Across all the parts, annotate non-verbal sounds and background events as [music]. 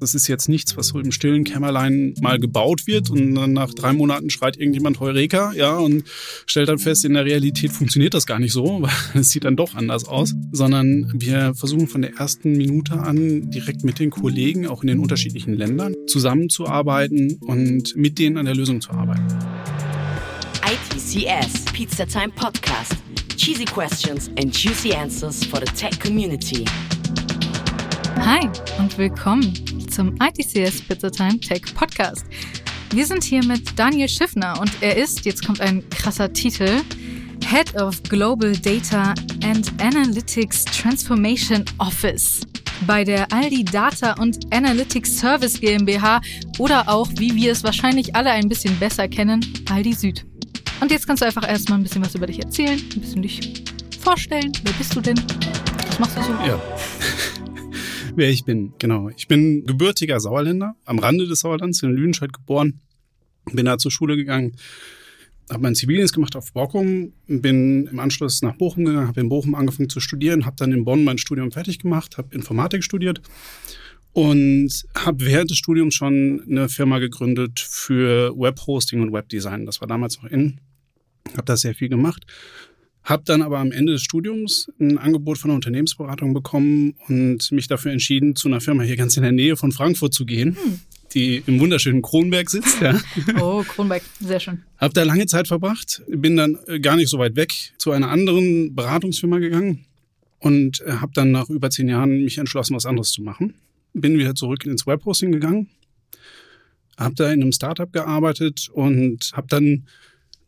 Das ist jetzt nichts, was so im stillen Kämmerlein mal gebaut wird und dann nach drei Monaten schreit irgendjemand Heureka, ja, und stellt dann fest, in der Realität funktioniert das gar nicht so, [laughs] weil es sieht dann doch anders aus, sondern wir versuchen von der ersten Minute an direkt mit den Kollegen, auch in den unterschiedlichen Ländern, zusammenzuarbeiten und mit denen an der Lösung zu arbeiten. ITCS Pizza Time Podcast. Cheesy questions and juicy answers for the tech community. Hi und willkommen zum ITCS Pizza Time Tech Podcast. Wir sind hier mit Daniel Schiffner und er ist, jetzt kommt ein krasser Titel, Head of Global Data and Analytics Transformation Office bei der Aldi Data und Analytics Service GmbH oder auch, wie wir es wahrscheinlich alle ein bisschen besser kennen, Aldi Süd. Und jetzt kannst du einfach erstmal ein bisschen was über dich erzählen, ein bisschen dich vorstellen. Wer bist du denn? Was machst du so? Ja. Wer ich bin, genau. Ich bin gebürtiger Sauerländer, am Rande des Sauerlands, in Lüdenscheid geboren. Bin da zur Schule gegangen, habe meinen Zivildienst gemacht auf Borkum, bin im Anschluss nach Bochum gegangen, habe in Bochum angefangen zu studieren, habe dann in Bonn mein Studium fertig gemacht, habe Informatik studiert und habe während des Studiums schon eine Firma gegründet für Webhosting und Webdesign. Das war damals noch in. Habe das sehr viel gemacht. Habe dann aber am Ende des Studiums ein Angebot von einer Unternehmensberatung bekommen und mich dafür entschieden, zu einer Firma hier ganz in der Nähe von Frankfurt zu gehen. Hm die im wunderschönen Kronberg sitzt. Ja. [laughs] Oh, Kronberg, sehr schön. Hab da lange Zeit verbracht, bin dann äh, gar nicht so weit weg zu einer anderen Beratungsfirma gegangen und äh, habe dann nach über zehn Jahren mich entschlossen, was anderes zu machen. Bin wieder zurück ins Webhosting gegangen, habe da in einem Startup gearbeitet und habe dann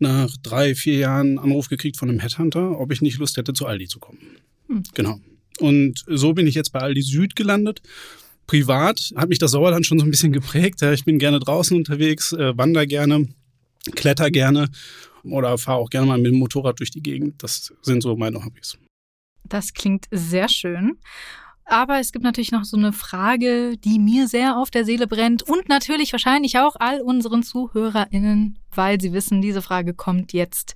nach drei, vier Jahren einen Anruf gekriegt von einem Headhunter, ob ich nicht Lust hätte, zu Aldi zu kommen. Hm. Genau. Und so bin ich jetzt bei Aldi Süd gelandet privat hat mich das Sauerland schon so ein bisschen geprägt. Ich bin gerne draußen unterwegs, äh, wander gerne, kletter gerne oder fahre auch gerne mal mit dem Motorrad durch die Gegend. Das sind so meine Hobbys. Das klingt sehr schön. Aber es gibt natürlich noch so eine Frage, die mir sehr auf der Seele brennt und natürlich wahrscheinlich auch all unseren ZuhörerInnen, weil sie wissen, diese Frage kommt jetzt.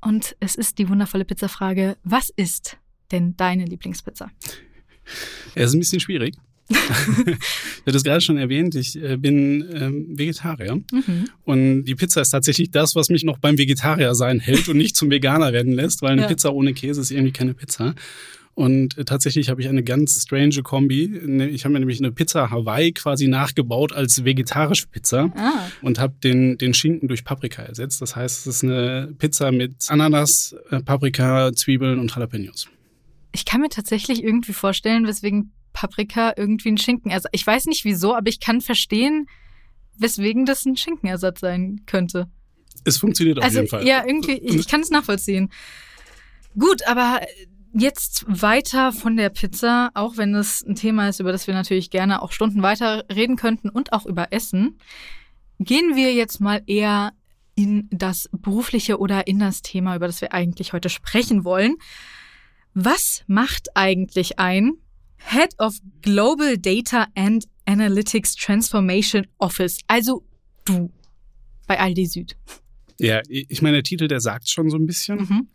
Und es ist die wundervolle Pizzafrage, was ist denn deine Lieblingspizza? Es ist ein bisschen schwierig. [laughs] ich hatte es gerade schon erwähnt, ich äh, bin ähm, Vegetarier. Mhm. Und die Pizza ist tatsächlich das, was mich noch beim Vegetarier sein hält und nicht zum Veganer werden lässt, weil eine ja. Pizza ohne Käse ist irgendwie keine Pizza. Und äh, tatsächlich habe ich eine ganz strange Kombi. Ne, ich habe mir nämlich eine Pizza Hawaii quasi nachgebaut als vegetarische Pizza ah. und habe den, den Schinken durch Paprika ersetzt. Das heißt, es ist eine Pizza mit Ananas, äh, Paprika, Zwiebeln und Jalapenos. Ich kann mir tatsächlich irgendwie vorstellen, weswegen Paprika irgendwie ein Schinkenersatz. Ich weiß nicht wieso, aber ich kann verstehen, weswegen das ein Schinkenersatz sein könnte. Es funktioniert auf also, jeden Fall. Ja, irgendwie, ich, ich kann es nachvollziehen. Gut, aber jetzt weiter von der Pizza, auch wenn es ein Thema ist, über das wir natürlich gerne auch Stunden weiter reden könnten und auch über Essen, gehen wir jetzt mal eher in das berufliche oder in das Thema, über das wir eigentlich heute sprechen wollen. Was macht eigentlich ein Head of Global Data and Analytics Transformation Office. Also du bei Aldi Süd. Ja, ich meine, der Titel, der sagt schon so ein bisschen. Mhm.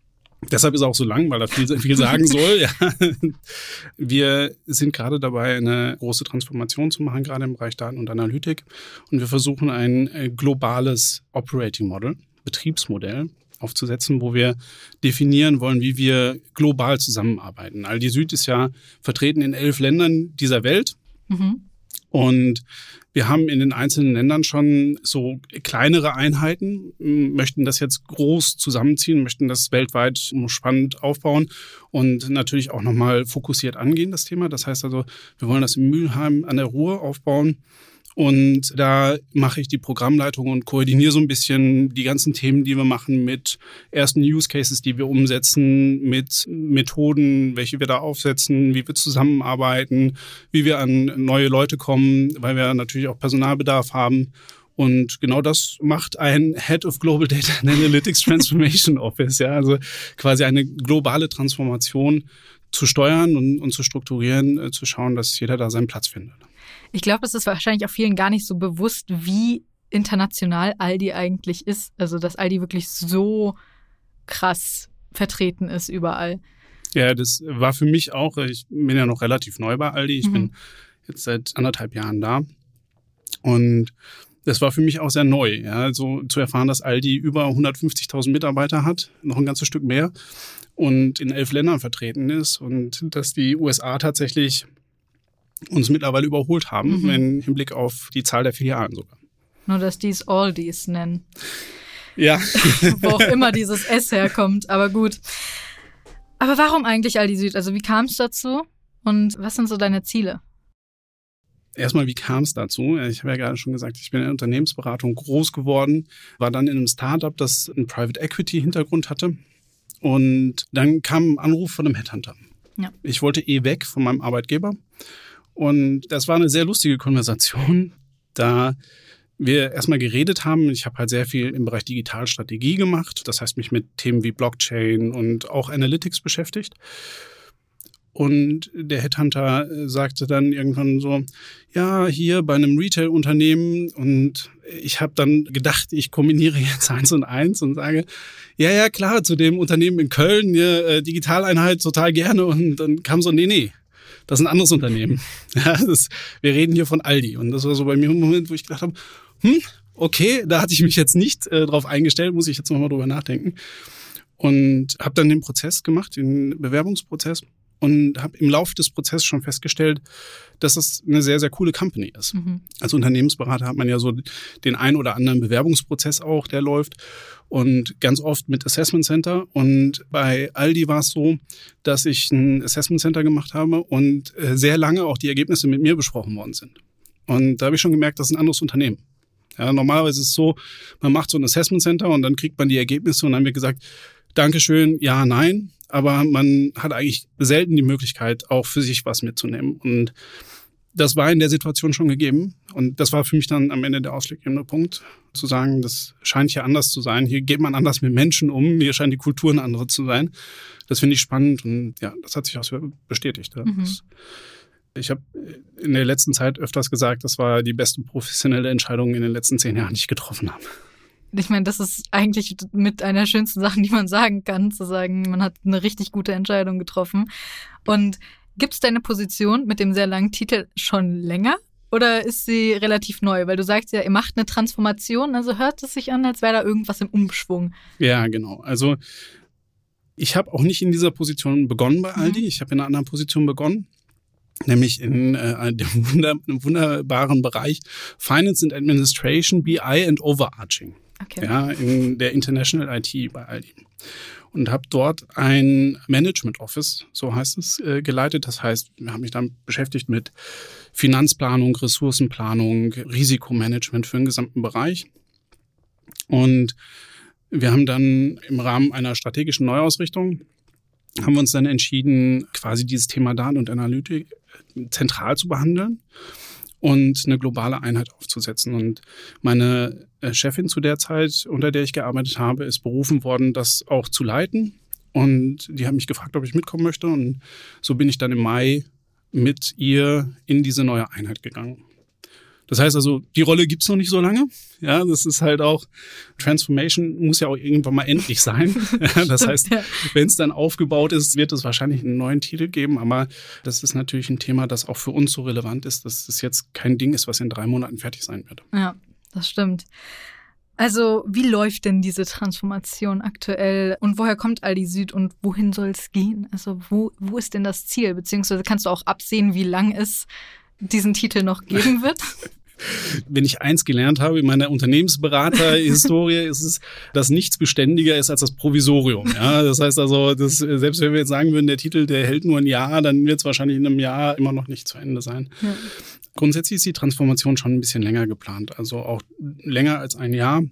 Deshalb ist er auch so lang, weil er viel, viel sagen soll. Ja. [laughs] Wir sind gerade dabei, eine große Transformation zu machen, gerade im Bereich Daten und Analytik. Und wir versuchen ein äh, globales Operating Model, Betriebsmodell aufzusetzen, wo wir definieren wollen, wie wir global zusammenarbeiten. Aldi Süd ist ja vertreten in elf Ländern dieser Welt. Mhm. Und wir haben in den einzelnen Ländern schon so kleinere Einheiten, möchten das jetzt groß zusammenziehen, möchten das weltweit spannend aufbauen und natürlich auch nochmal fokussiert angehen, das Thema. Das heißt also, wir wollen das in Mülheim an der Ruhr aufbauen und da mache ich die Programmleitung und koordiniere so ein bisschen die ganzen Themen, die wir machen mit ersten Use Cases, die wir umsetzen, mit Methoden, welche wir da aufsetzen, wie wir zusammenarbeiten, wie wir an neue Leute kommen, weil wir natürlich auch Personalbedarf haben. Und genau das macht ein Head of Global Data and Analytics Transformation [laughs] Office, ja, also quasi eine globale Transformation zu steuern und, und zu strukturieren, äh, zu schauen, dass jeder da seinen Platz findet. Ich glaube, es ist wahrscheinlich auch vielen gar nicht so bewusst, wie international Aldi eigentlich ist. Also, dass Aldi wirklich so krass vertreten ist überall. Ja, das war für mich auch, ich bin ja noch relativ neu bei Aldi. Ich mhm. bin jetzt seit anderthalb Jahren da. Und das war für mich auch sehr neu, ja, so zu erfahren, dass Aldi über 150.000 Mitarbeiter hat, noch ein ganzes Stück mehr und in elf Ländern vertreten ist und dass die USA tatsächlich uns mittlerweile überholt haben, mhm. im Hinblick auf die Zahl der Filialen sogar. Nur, dass die es Aldis nennen. Ja. [laughs] Wo auch immer [laughs] dieses S herkommt, aber gut. Aber warum eigentlich Aldi Süd? Also wie kam es dazu und was sind so deine Ziele? Erstmal, wie kam es dazu? Ich habe ja gerade schon gesagt, ich bin in der Unternehmensberatung groß geworden, war dann in einem Startup, das einen Private Equity Hintergrund hatte. Und dann kam ein Anruf von einem Headhunter. Ja. Ich wollte eh weg von meinem Arbeitgeber. Und das war eine sehr lustige Konversation, da wir erstmal geredet haben. Ich habe halt sehr viel im Bereich Digitalstrategie gemacht. Das heißt, mich mit Themen wie Blockchain und auch Analytics beschäftigt. Und der Headhunter äh, sagte dann irgendwann so, ja, hier bei einem Retail-Unternehmen. Und ich habe dann gedacht, ich kombiniere jetzt eins und eins und sage, ja, ja, klar, zu dem Unternehmen in Köln, ja, äh, Digitaleinheit total gerne. Und dann kam so, nee, nee, das ist ein anderes Unternehmen. [laughs] Ja, das, wir reden hier von Aldi. Und das war so bei mir ein Moment, wo ich gedacht habe, hm, okay, da hatte ich mich jetzt nicht äh, drauf eingestellt, muss ich jetzt nochmal drüber nachdenken. Und habe dann den Prozess gemacht, den Bewerbungsprozess und habe im Laufe des Prozesses schon festgestellt, dass es eine sehr, sehr coole Company ist. Mhm. Als Unternehmensberater hat man ja so den ein oder anderen Bewerbungsprozess auch, der läuft und ganz oft mit Assessment Center. Und bei Aldi war es so, dass ich ein Assessment Center gemacht habe und äh, sehr lange auch die Ergebnisse mit mir besprochen worden sind. Und da habe ich schon gemerkt, das ist ein anderes Unternehmen. Ja, normalerweise ist es so, man macht so ein Assessment Center und dann kriegt man die Ergebnisse und dann wird gesagt, Dankeschön, ja, nein aber man hat eigentlich selten die Möglichkeit, auch für sich was mitzunehmen. Und das war in der Situation schon gegeben. Und das war für mich dann am Ende der ausschlaggebende Punkt, zu sagen, das scheint hier anders zu sein. Hier geht man anders mit Menschen um. Hier scheint die Kultur eine andere zu sein. Das finde ich spannend und ja, das hat sich auch bestätigt. Mhm. Ich habe in der letzten Zeit öfters gesagt, das war die beste professionelle Entscheidung in den letzten zehn Jahren, die ich getroffen habe ich meine, das ist eigentlich mit einer der schönsten Sachen, die man sagen kann, zu sagen, man hat eine richtig gute Entscheidung getroffen. Und gibt es deine Position mit dem sehr langen Titel schon länger? Oder ist sie relativ neu? Weil du sagst ja, ihr macht eine Transformation, also hört es sich an, als wäre da irgendwas im Umschwung. Ja, genau. Also ich habe auch nicht in dieser Position begonnen bei Aldi. Mhm. Ich habe in einer anderen Position begonnen nämlich in äh, dem wunder wunderbaren Bereich Finance and Administration, BI and Overarching okay. ja, in der International IT bei Aldi. Und habe dort ein Management Office, so heißt es, äh, geleitet. Das heißt, wir haben mich dann beschäftigt mit Finanzplanung, Ressourcenplanung, Risikomanagement für den gesamten Bereich. Und wir haben dann im Rahmen einer strategischen Neuausrichtung haben wir uns dann entschieden, quasi dieses Thema Daten und Analytik zentral zu behandeln und eine globale Einheit aufzusetzen. Und meine äh, Chefin zu der Zeit, unter der ich gearbeitet habe, ist berufen worden, das auch zu leiten. Und die hat mich gefragt, ob ich mitkommen möchte. Und so bin ich dann im Mai mit ihr in diese neue Einheit gegangen. Das heißt also, die Rolle gibt's noch nicht so lange. Ja, das ist halt auch, Transformation muss ja auch irgendwann mal endlich sein. [laughs] das heißt, wenn es dann aufgebaut ist, wird es wahrscheinlich einen neuen Titel geben. Aber das ist natürlich ein Thema, das auch für uns so relevant ist, dass es jetzt kein Ding ist, was in drei Monaten fertig sein wird. Ja, das stimmt. Also, wie läuft denn diese Transformation aktuell und woher kommt Aldi Süd und wohin soll es gehen? Also, wo, wo ist denn das Ziel? Beziehungsweise kannst du auch absehen, wie lang es diesen Titel noch geben [laughs] wird? Wenn ich eins gelernt habe in meiner Unternehmensberater-Historie, [laughs] ist es, dass nichts beständiger ist als das Provisorium. Ja, das heißt also, dass, selbst wenn wir jetzt sagen würden, der Titel, der hält nur ein Jahr, dann wird es wahrscheinlich in einem Jahr immer noch nicht zu Ende sein. Ja. Grundsätzlich ist die Transformation schon ein bisschen länger geplant, also auch länger als ein Jahr.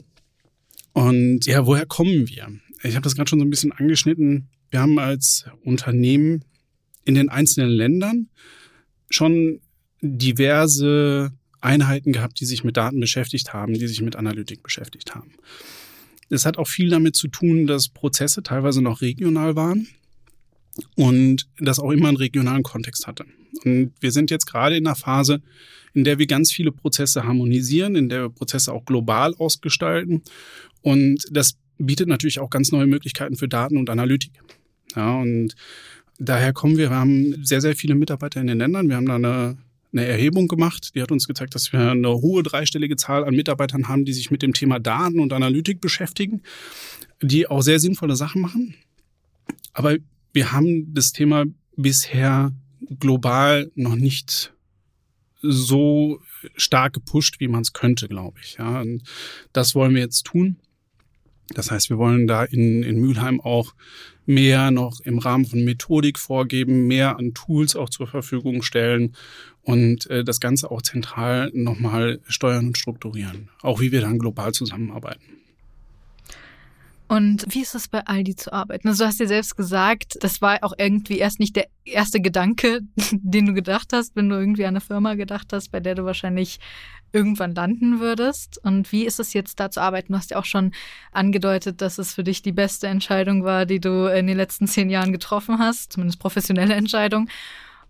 Und ja, woher kommen wir? Ich habe das gerade schon so ein bisschen angeschnitten. Wir haben als Unternehmen in den einzelnen Ländern schon diverse Einheiten gehabt, die sich mit Daten beschäftigt haben, die sich mit Analytik beschäftigt haben. Es hat auch viel damit zu tun, dass Prozesse teilweise noch regional waren und das auch immer einen regionalen Kontext hatte. Und wir sind jetzt gerade in einer Phase, in der wir ganz viele Prozesse harmonisieren, in der wir Prozesse auch global ausgestalten. Und das bietet natürlich auch ganz neue Möglichkeiten für Daten und Analytik. Ja, und daher kommen wir, wir haben sehr, sehr viele Mitarbeiter in den Ländern. Wir haben da eine eine Erhebung gemacht, die hat uns gezeigt, dass wir eine hohe dreistellige Zahl an Mitarbeitern haben, die sich mit dem Thema Daten und Analytik beschäftigen, die auch sehr sinnvolle Sachen machen. Aber wir haben das Thema bisher global noch nicht so stark gepusht, wie man es könnte, glaube ich. Ja, und das wollen wir jetzt tun. Das heißt, wir wollen da in, in Mülheim auch mehr noch im Rahmen von Methodik vorgeben, mehr an Tools auch zur Verfügung stellen und äh, das Ganze auch zentral nochmal steuern und strukturieren. Auch wie wir dann global zusammenarbeiten. Und wie ist es bei Aldi zu arbeiten? Also du hast dir selbst gesagt, das war auch irgendwie erst nicht der erste Gedanke, [laughs] den du gedacht hast, wenn du irgendwie an eine Firma gedacht hast, bei der du wahrscheinlich irgendwann landen würdest. Und wie ist es jetzt da zu arbeiten? Du hast ja auch schon angedeutet, dass es für dich die beste Entscheidung war, die du in den letzten zehn Jahren getroffen hast, zumindest professionelle Entscheidung.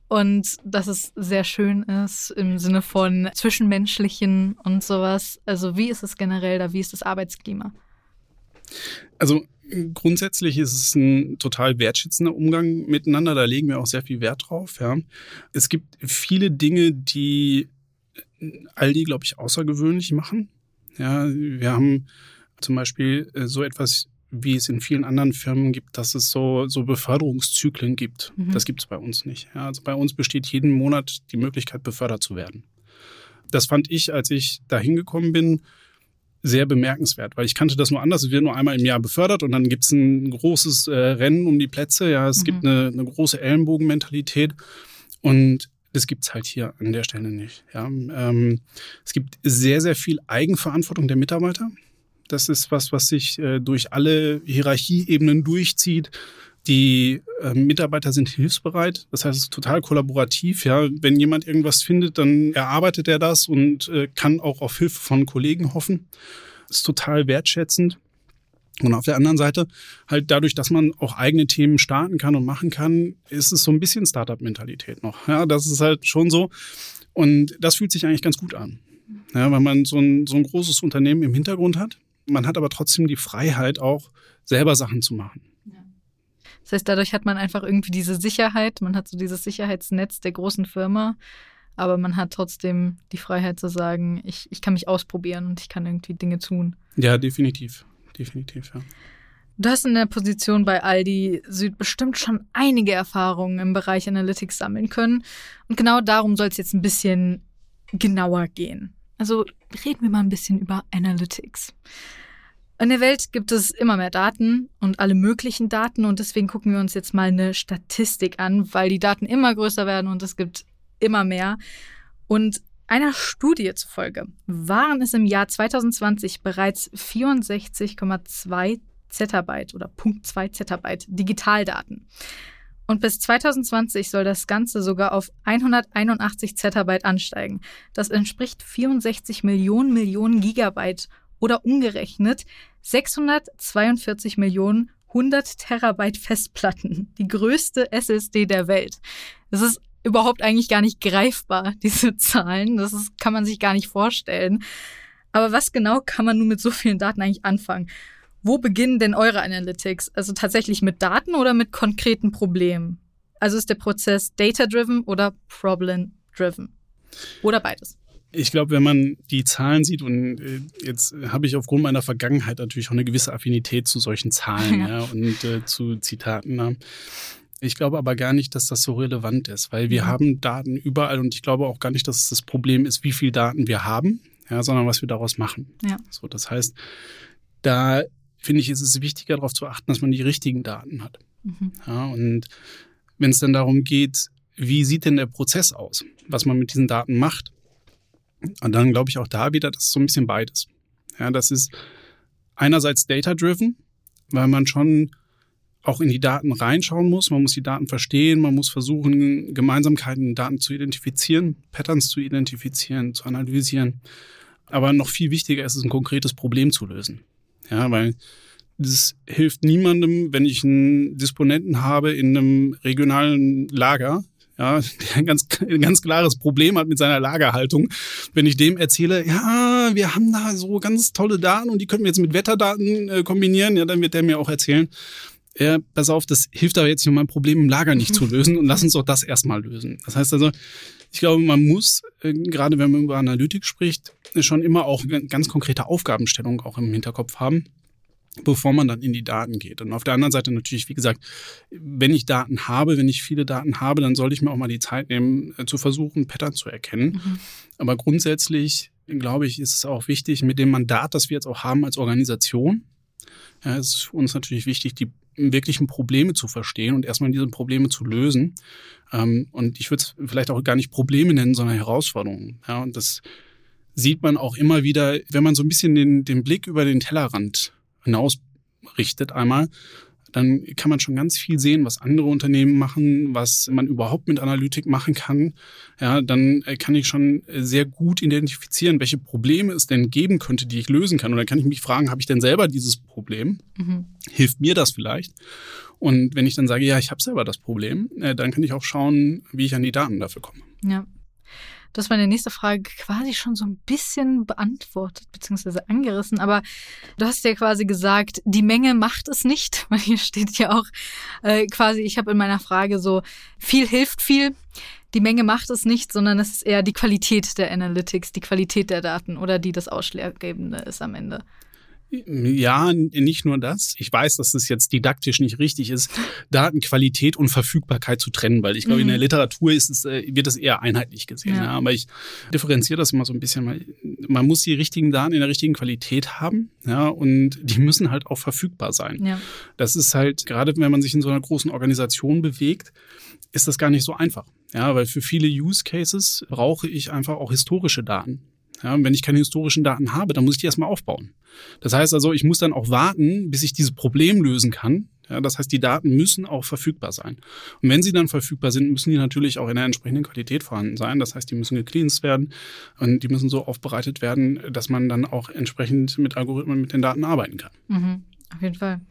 Und dass es sehr schön ist im Sinne von Zwischenmenschlichen und sowas. Also wie ist es generell da? Wie ist das Arbeitsklima? Also grundsätzlich ist es ein total wertschätzender Umgang miteinander. Da legen wir auch sehr viel Wert drauf. Ja. Es gibt viele Dinge, die Aldi, glaube ich, außergewöhnlich machen. Ja, wir haben zum Beispiel äh, so etwas, wie es in vielen anderen Firmen gibt, dass es so, so Beförderungszyklen gibt. Mhm. Das gibt es bei uns nicht. Ja, also bei uns besteht jeden Monat die Möglichkeit, befördert zu werden. Das fand ich, als ich da hingekommen bin, sehr bemerkenswert, weil ich kannte das nur anders. Es wird nur einmal im Jahr befördert und dann gibt es ein großes äh, Rennen um die Plätze. Ja, es mhm. gibt eine, eine große Ellenbogenmentalität und das gibt's halt hier an der Stelle nicht. Ja, ähm, es gibt sehr, sehr viel Eigenverantwortung der Mitarbeiter. Das ist was, was sich äh, durch alle Hierarchieebenen durchzieht. Die äh, Mitarbeiter sind hilfsbereit, das heißt, es ist total kollaborativ. Ja, wenn jemand irgendwas findet, dann erarbeitet er das und äh, kann auch auf Hilfe von Kollegen hoffen. Das ist total wertschätzend. Und auf der anderen Seite, halt dadurch, dass man auch eigene Themen starten kann und machen kann, ist es so ein bisschen Startup-Mentalität noch. Ja, das ist halt schon so. Und das fühlt sich eigentlich ganz gut an. Ja, weil man so ein, so ein großes Unternehmen im Hintergrund hat. Man hat aber trotzdem die Freiheit, auch selber Sachen zu machen. Das heißt, dadurch hat man einfach irgendwie diese Sicherheit, man hat so dieses Sicherheitsnetz der großen Firma, aber man hat trotzdem die Freiheit zu sagen, ich, ich kann mich ausprobieren und ich kann irgendwie Dinge tun. Ja, definitiv. Definitiv, ja. Du hast in der Position bei Aldi Süd bestimmt schon einige Erfahrungen im Bereich Analytics sammeln können. Und genau darum soll es jetzt ein bisschen genauer gehen. Also reden wir mal ein bisschen über Analytics. In der Welt gibt es immer mehr Daten und alle möglichen Daten und deswegen gucken wir uns jetzt mal eine Statistik an, weil die Daten immer größer werden und es gibt immer mehr. Und einer Studie zufolge waren es im Jahr 2020 bereits 64,2 Zettabyte oder Punkt 2 Zettabyte Digitaldaten. Und bis 2020 soll das Ganze sogar auf 181 Zettabyte ansteigen. Das entspricht 64 Millionen Millionen Gigabyte oder umgerechnet 642 Millionen 100 Terabyte Festplatten, die größte SSD der Welt. Das ist überhaupt eigentlich gar nicht greifbar, [laughs] diese Zahlen. Das ist, kann man sich gar nicht vorstellen. Aber was genau kann man nun mit so vielen Daten eigentlich anfangen? Wo beginnen denn eure Analytics? Also tatsächlich mit Daten oder mit konkreten Problemen? Also ist der Prozess data-driven oder problem-driven? Oder beides? Ich glaube, wenn man die Zahlen sieht, und äh, jetzt habe ich aufgrund meiner Vergangenheit natürlich auch eine gewisse Affinität zu solchen Zahlen ja. [laughs] ja und äh, zu Zitaten. Ja. Ich glaube aber gar nicht, dass das so relevant ist, weil wir mhm. haben Daten überall und ich glaube auch gar nicht, dass es das Problem ist, wie viel Daten wir haben, ja, sondern was wir daraus machen. Ja. So, das heißt, da finde ich, ist es wichtiger darauf zu achten, dass man die richtigen Daten hat. Mhm. Ja, und wenn es dann darum geht, wie sieht denn der Prozess aus, was man mit diesen Daten macht, und dann glaube ich auch da wieder, das ist so ein bisschen beides. Ja, das ist einerseits data-driven, weil man schon auch in die Daten reinschauen muss. Man muss die Daten verstehen, man muss versuchen, Gemeinsamkeiten in Daten zu identifizieren, Patterns zu identifizieren, zu analysieren. Aber noch viel wichtiger ist es, ein konkretes Problem zu lösen. Ja, weil das hilft niemandem, wenn ich einen Disponenten habe in einem regionalen Lager, ja, der ein ganz, ein ganz klares Problem hat mit seiner Lagerhaltung. Wenn ich dem erzähle, ja, wir haben da so ganz tolle Daten und die können wir jetzt mit Wetterdaten äh, kombinieren, ja, dann wird der mir auch erzählen, ja, pass auf, das hilft aber jetzt nicht, um mein Problem im Lager nicht zu [laughs] lösen und lass uns doch das erstmal lösen. Das heißt also, ich glaube, man muss, äh, gerade wenn man über Analytik spricht, schon immer auch ganz konkrete Aufgabenstellungen auch im Hinterkopf haben bevor man dann in die Daten geht. Und auf der anderen Seite natürlich, wie gesagt, wenn ich Daten habe, wenn ich viele Daten habe, dann sollte ich mir auch mal die Zeit nehmen, äh, zu versuchen, Pattern zu erkennen. Mhm. Aber grundsätzlich, glaube ich, ist es auch wichtig, mit dem Mandat, das wir jetzt auch haben als Organisation, ja, es ist für uns natürlich wichtig, die wirklichen Probleme zu verstehen und erstmal diese Probleme zu lösen. Ähm, und ich würde es vielleicht auch gar nicht Probleme nennen, sondern Herausforderungen. Ja, und das sieht man auch immer wieder, wenn man so ein bisschen den, den Blick über den Tellerrand hinausrichtet einmal, dann kann man schon ganz viel sehen, was andere Unternehmen machen, was man überhaupt mit Analytik machen kann. Ja, dann äh, kann ich schon sehr gut identifizieren, welche Probleme es denn geben könnte, die ich lösen kann. Und dann kann ich mich fragen, habe ich denn selber dieses Problem? Mhm. Hilft mir das vielleicht? Und wenn ich dann sage, ja, ich habe selber das Problem, äh, dann kann ich auch schauen, wie ich an die Daten dafür komme. Ja. Du hast meine nächste Frage quasi schon so ein bisschen beantwortet, beziehungsweise angerissen, aber du hast ja quasi gesagt, die Menge macht es nicht, [laughs] weil hier steht ja auch äh, quasi, ich habe in meiner Frage so, viel hilft viel, die Menge macht es nicht, sondern es ist eher die Qualität der Analytics, die Qualität der Daten oder die das Ausschlaggebende ist am Ende. Ja, nicht nur das. Ich weiß, dass es jetzt didaktisch nicht richtig ist, Datenqualität und Verfügbarkeit zu trennen, weil ich glaube, mhm. in der mhm. Literatur ist es, äh, wird das eher einheitlich gesehen. Ja. ja. Aber ich differenziere das immer so ein bisschen. Man muss die richtigen Daten in der richtigen Qualität haben, ja, und die müssen halt auch verfügbar sein. Ja. Das ist halt, gerade wenn man sich in so einer großen Organisation bewegt, ist das gar nicht so einfach. Ja, weil für viele Use Cases brauche ich einfach auch historische Daten. Ja, wenn ich keine historischen Daten habe, dann muss ich die erstmal aufbauen. Das heißt also, ich muss dann auch warten, bis ich dieses Problem lösen kann. Ja, das heißt, die Daten müssen auch verfügbar sein. Und wenn sie dann verfügbar sind, müssen die natürlich auch in der entsprechenden Qualität vorhanden sein. Das heißt, die müssen gecleansed werden und die müssen so aufbereitet werden, dass man dann auch entsprechend mit Algorithmen mit den Daten arbeiten kann. Mhm, auf jeden Fall.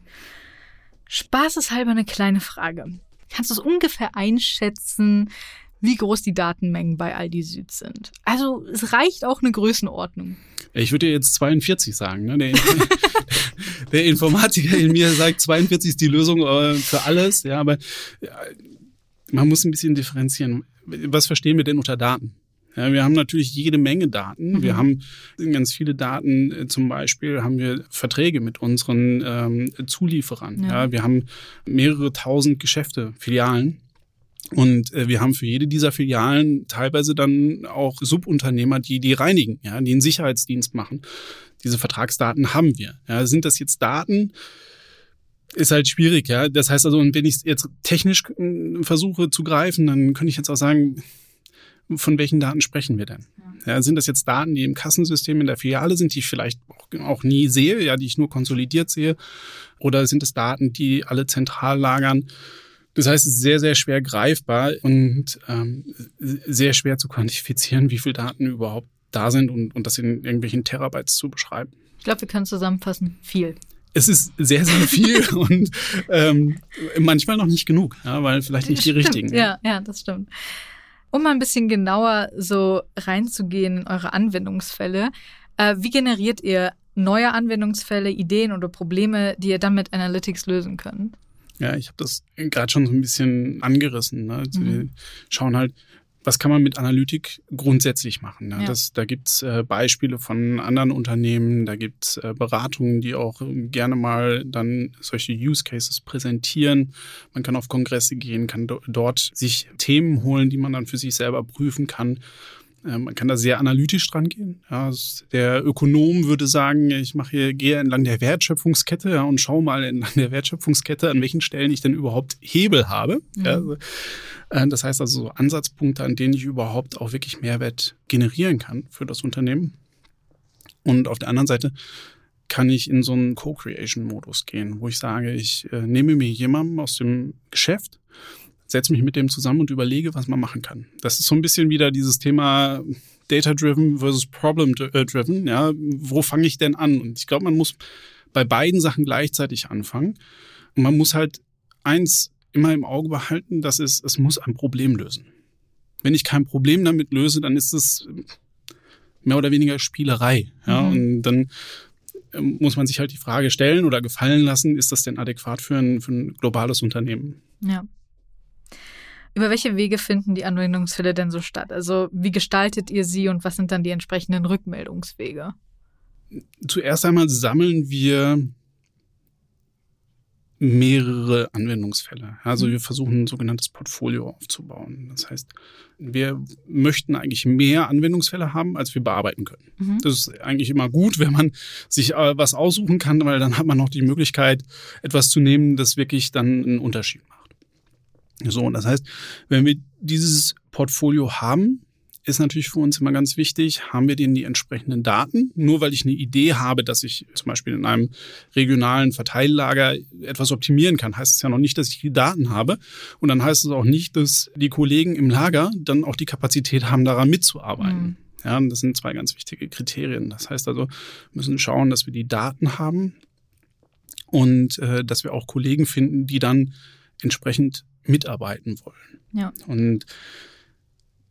Spaßeshalber eine kleine Frage. Kannst du es ungefähr einschätzen, wie groß die Datenmengen bei Aldi Süd sind. Also es reicht auch eine Größenordnung. Ich würde jetzt 42 sagen. Ne? Der, [laughs] der, Informatiker in mir sagt, 42 ist die Lösung äh, für alles. Ja, aber man muss ein bisschen differenzieren. Was verstehen wir denn unter Daten? Ja, wir haben natürlich jede Menge Daten. Mhm. Wir haben ganz viele Daten. Äh, zum Beispiel haben wir Verträge mit unseren ähm, Zulieferern. Ja. ja. wir haben mehrere tausend Geschäfte, Filialen. Und äh, wir haben für jede dieser Filialen teilweise dann auch Subunternehmer, die die reinigen, ja, die einen Sicherheitsdienst machen. Diese Vertragsdaten haben wir. Ja, sind das jetzt Daten? Ist halt schwierig, ja. Das heißt also, wenn ich jetzt technisch äh, versuche zu greifen, dann könnte ich jetzt auch sagen, von welchen Daten sprechen wir denn? Ja, sind das jetzt Daten, die im Kassensystem in der Filiale sind, die ich vielleicht auch nie sehe, ja, die ich nur konsolidiert sehe? Oder sind es Daten, die alle zentral lagern? Das heißt, es ist sehr, sehr schwer greifbar und ähm, sehr schwer zu quantifizieren, wie viele Daten überhaupt da sind und, und das in irgendwelchen Terabytes zu beschreiben. Ich glaube, wir können zusammenfassen, viel. Es ist sehr, sehr viel [laughs] und ähm, manchmal noch nicht genug, ja, weil vielleicht nicht die richtigen. Ja, ja, das stimmt. Um mal ein bisschen genauer so reinzugehen in eure Anwendungsfälle, äh, wie generiert ihr neue Anwendungsfälle, Ideen oder Probleme, die ihr dann mit Analytics lösen könnt? Ja, ich habe das gerade schon so ein bisschen angerissen. Ne? Also mhm. Wir schauen halt, was kann man mit Analytik grundsätzlich machen? Ne? Ja. Das, da gibt's äh, Beispiele von anderen Unternehmen, da gibt's äh, Beratungen, die auch gerne mal dann solche Use Cases präsentieren. Man kann auf Kongresse gehen, kann do dort sich Themen holen, die man dann für sich selber prüfen kann. Ähm, man kann da sehr analytisch dran gehen. Ja, der Ökonom würde sagen, ich mache hier, gehe entlang der Wertschöpfungskette ja, und schaue mal entlang der Wertschöpfungskette, an welchen Stellen ich denn überhaupt Hebel habe. Mhm. Ja, also, äh, das heißt also so Ansatzpunkte, an denen ich überhaupt auch wirklich Mehrwert generieren kann für das Unternehmen. Und auf der anderen Seite kann ich in so einen Co-Creation-Modus gehen, wo ich sage, ich äh, nehme mir jemanden aus dem Geschäft, setze mich mit dem zusammen und überlege, was man machen kann. Das ist so ein bisschen wieder dieses Thema Data-driven versus Problem-driven. Ja, wo fange ich denn an? Und ich glaube, man muss bei beiden Sachen gleichzeitig anfangen. Und man muss halt eins immer im Auge behalten, das ist, es muss ein Problem lösen. Wenn ich kein Problem damit löse, dann ist es mehr oder weniger Spielerei. Ja, mhm. und dann ähm, muss man sich halt die Frage stellen oder gefallen lassen, ist das denn adäquat für ein, für ein globales Unternehmen? Ja. Über welche Wege finden die Anwendungsfälle denn so statt? Also wie gestaltet ihr sie und was sind dann die entsprechenden Rückmeldungswege? Zuerst einmal sammeln wir mehrere Anwendungsfälle. Also mhm. wir versuchen ein sogenanntes Portfolio aufzubauen. Das heißt, wir möchten eigentlich mehr Anwendungsfälle haben, als wir bearbeiten können. Mhm. Das ist eigentlich immer gut, wenn man sich äh, was aussuchen kann, weil dann hat man noch die Möglichkeit, etwas zu nehmen, das wirklich dann einen Unterschied macht. So, und das heißt, wenn wir dieses Portfolio haben, ist natürlich für uns immer ganz wichtig, haben wir denn die entsprechenden Daten? Nur weil ich eine Idee habe, dass ich zum Beispiel in einem regionalen Verteillager etwas optimieren kann, heißt es ja noch nicht, dass ich die Daten habe. Und dann heißt es auch nicht, dass die Kollegen im Lager dann auch die Kapazität haben, daran mitzuarbeiten. Mhm. Ja, das sind zwei ganz wichtige Kriterien. Das heißt also, wir müssen schauen, dass wir die Daten haben und äh, dass wir auch Kollegen finden, die dann entsprechend mitarbeiten wollen. Ja. Und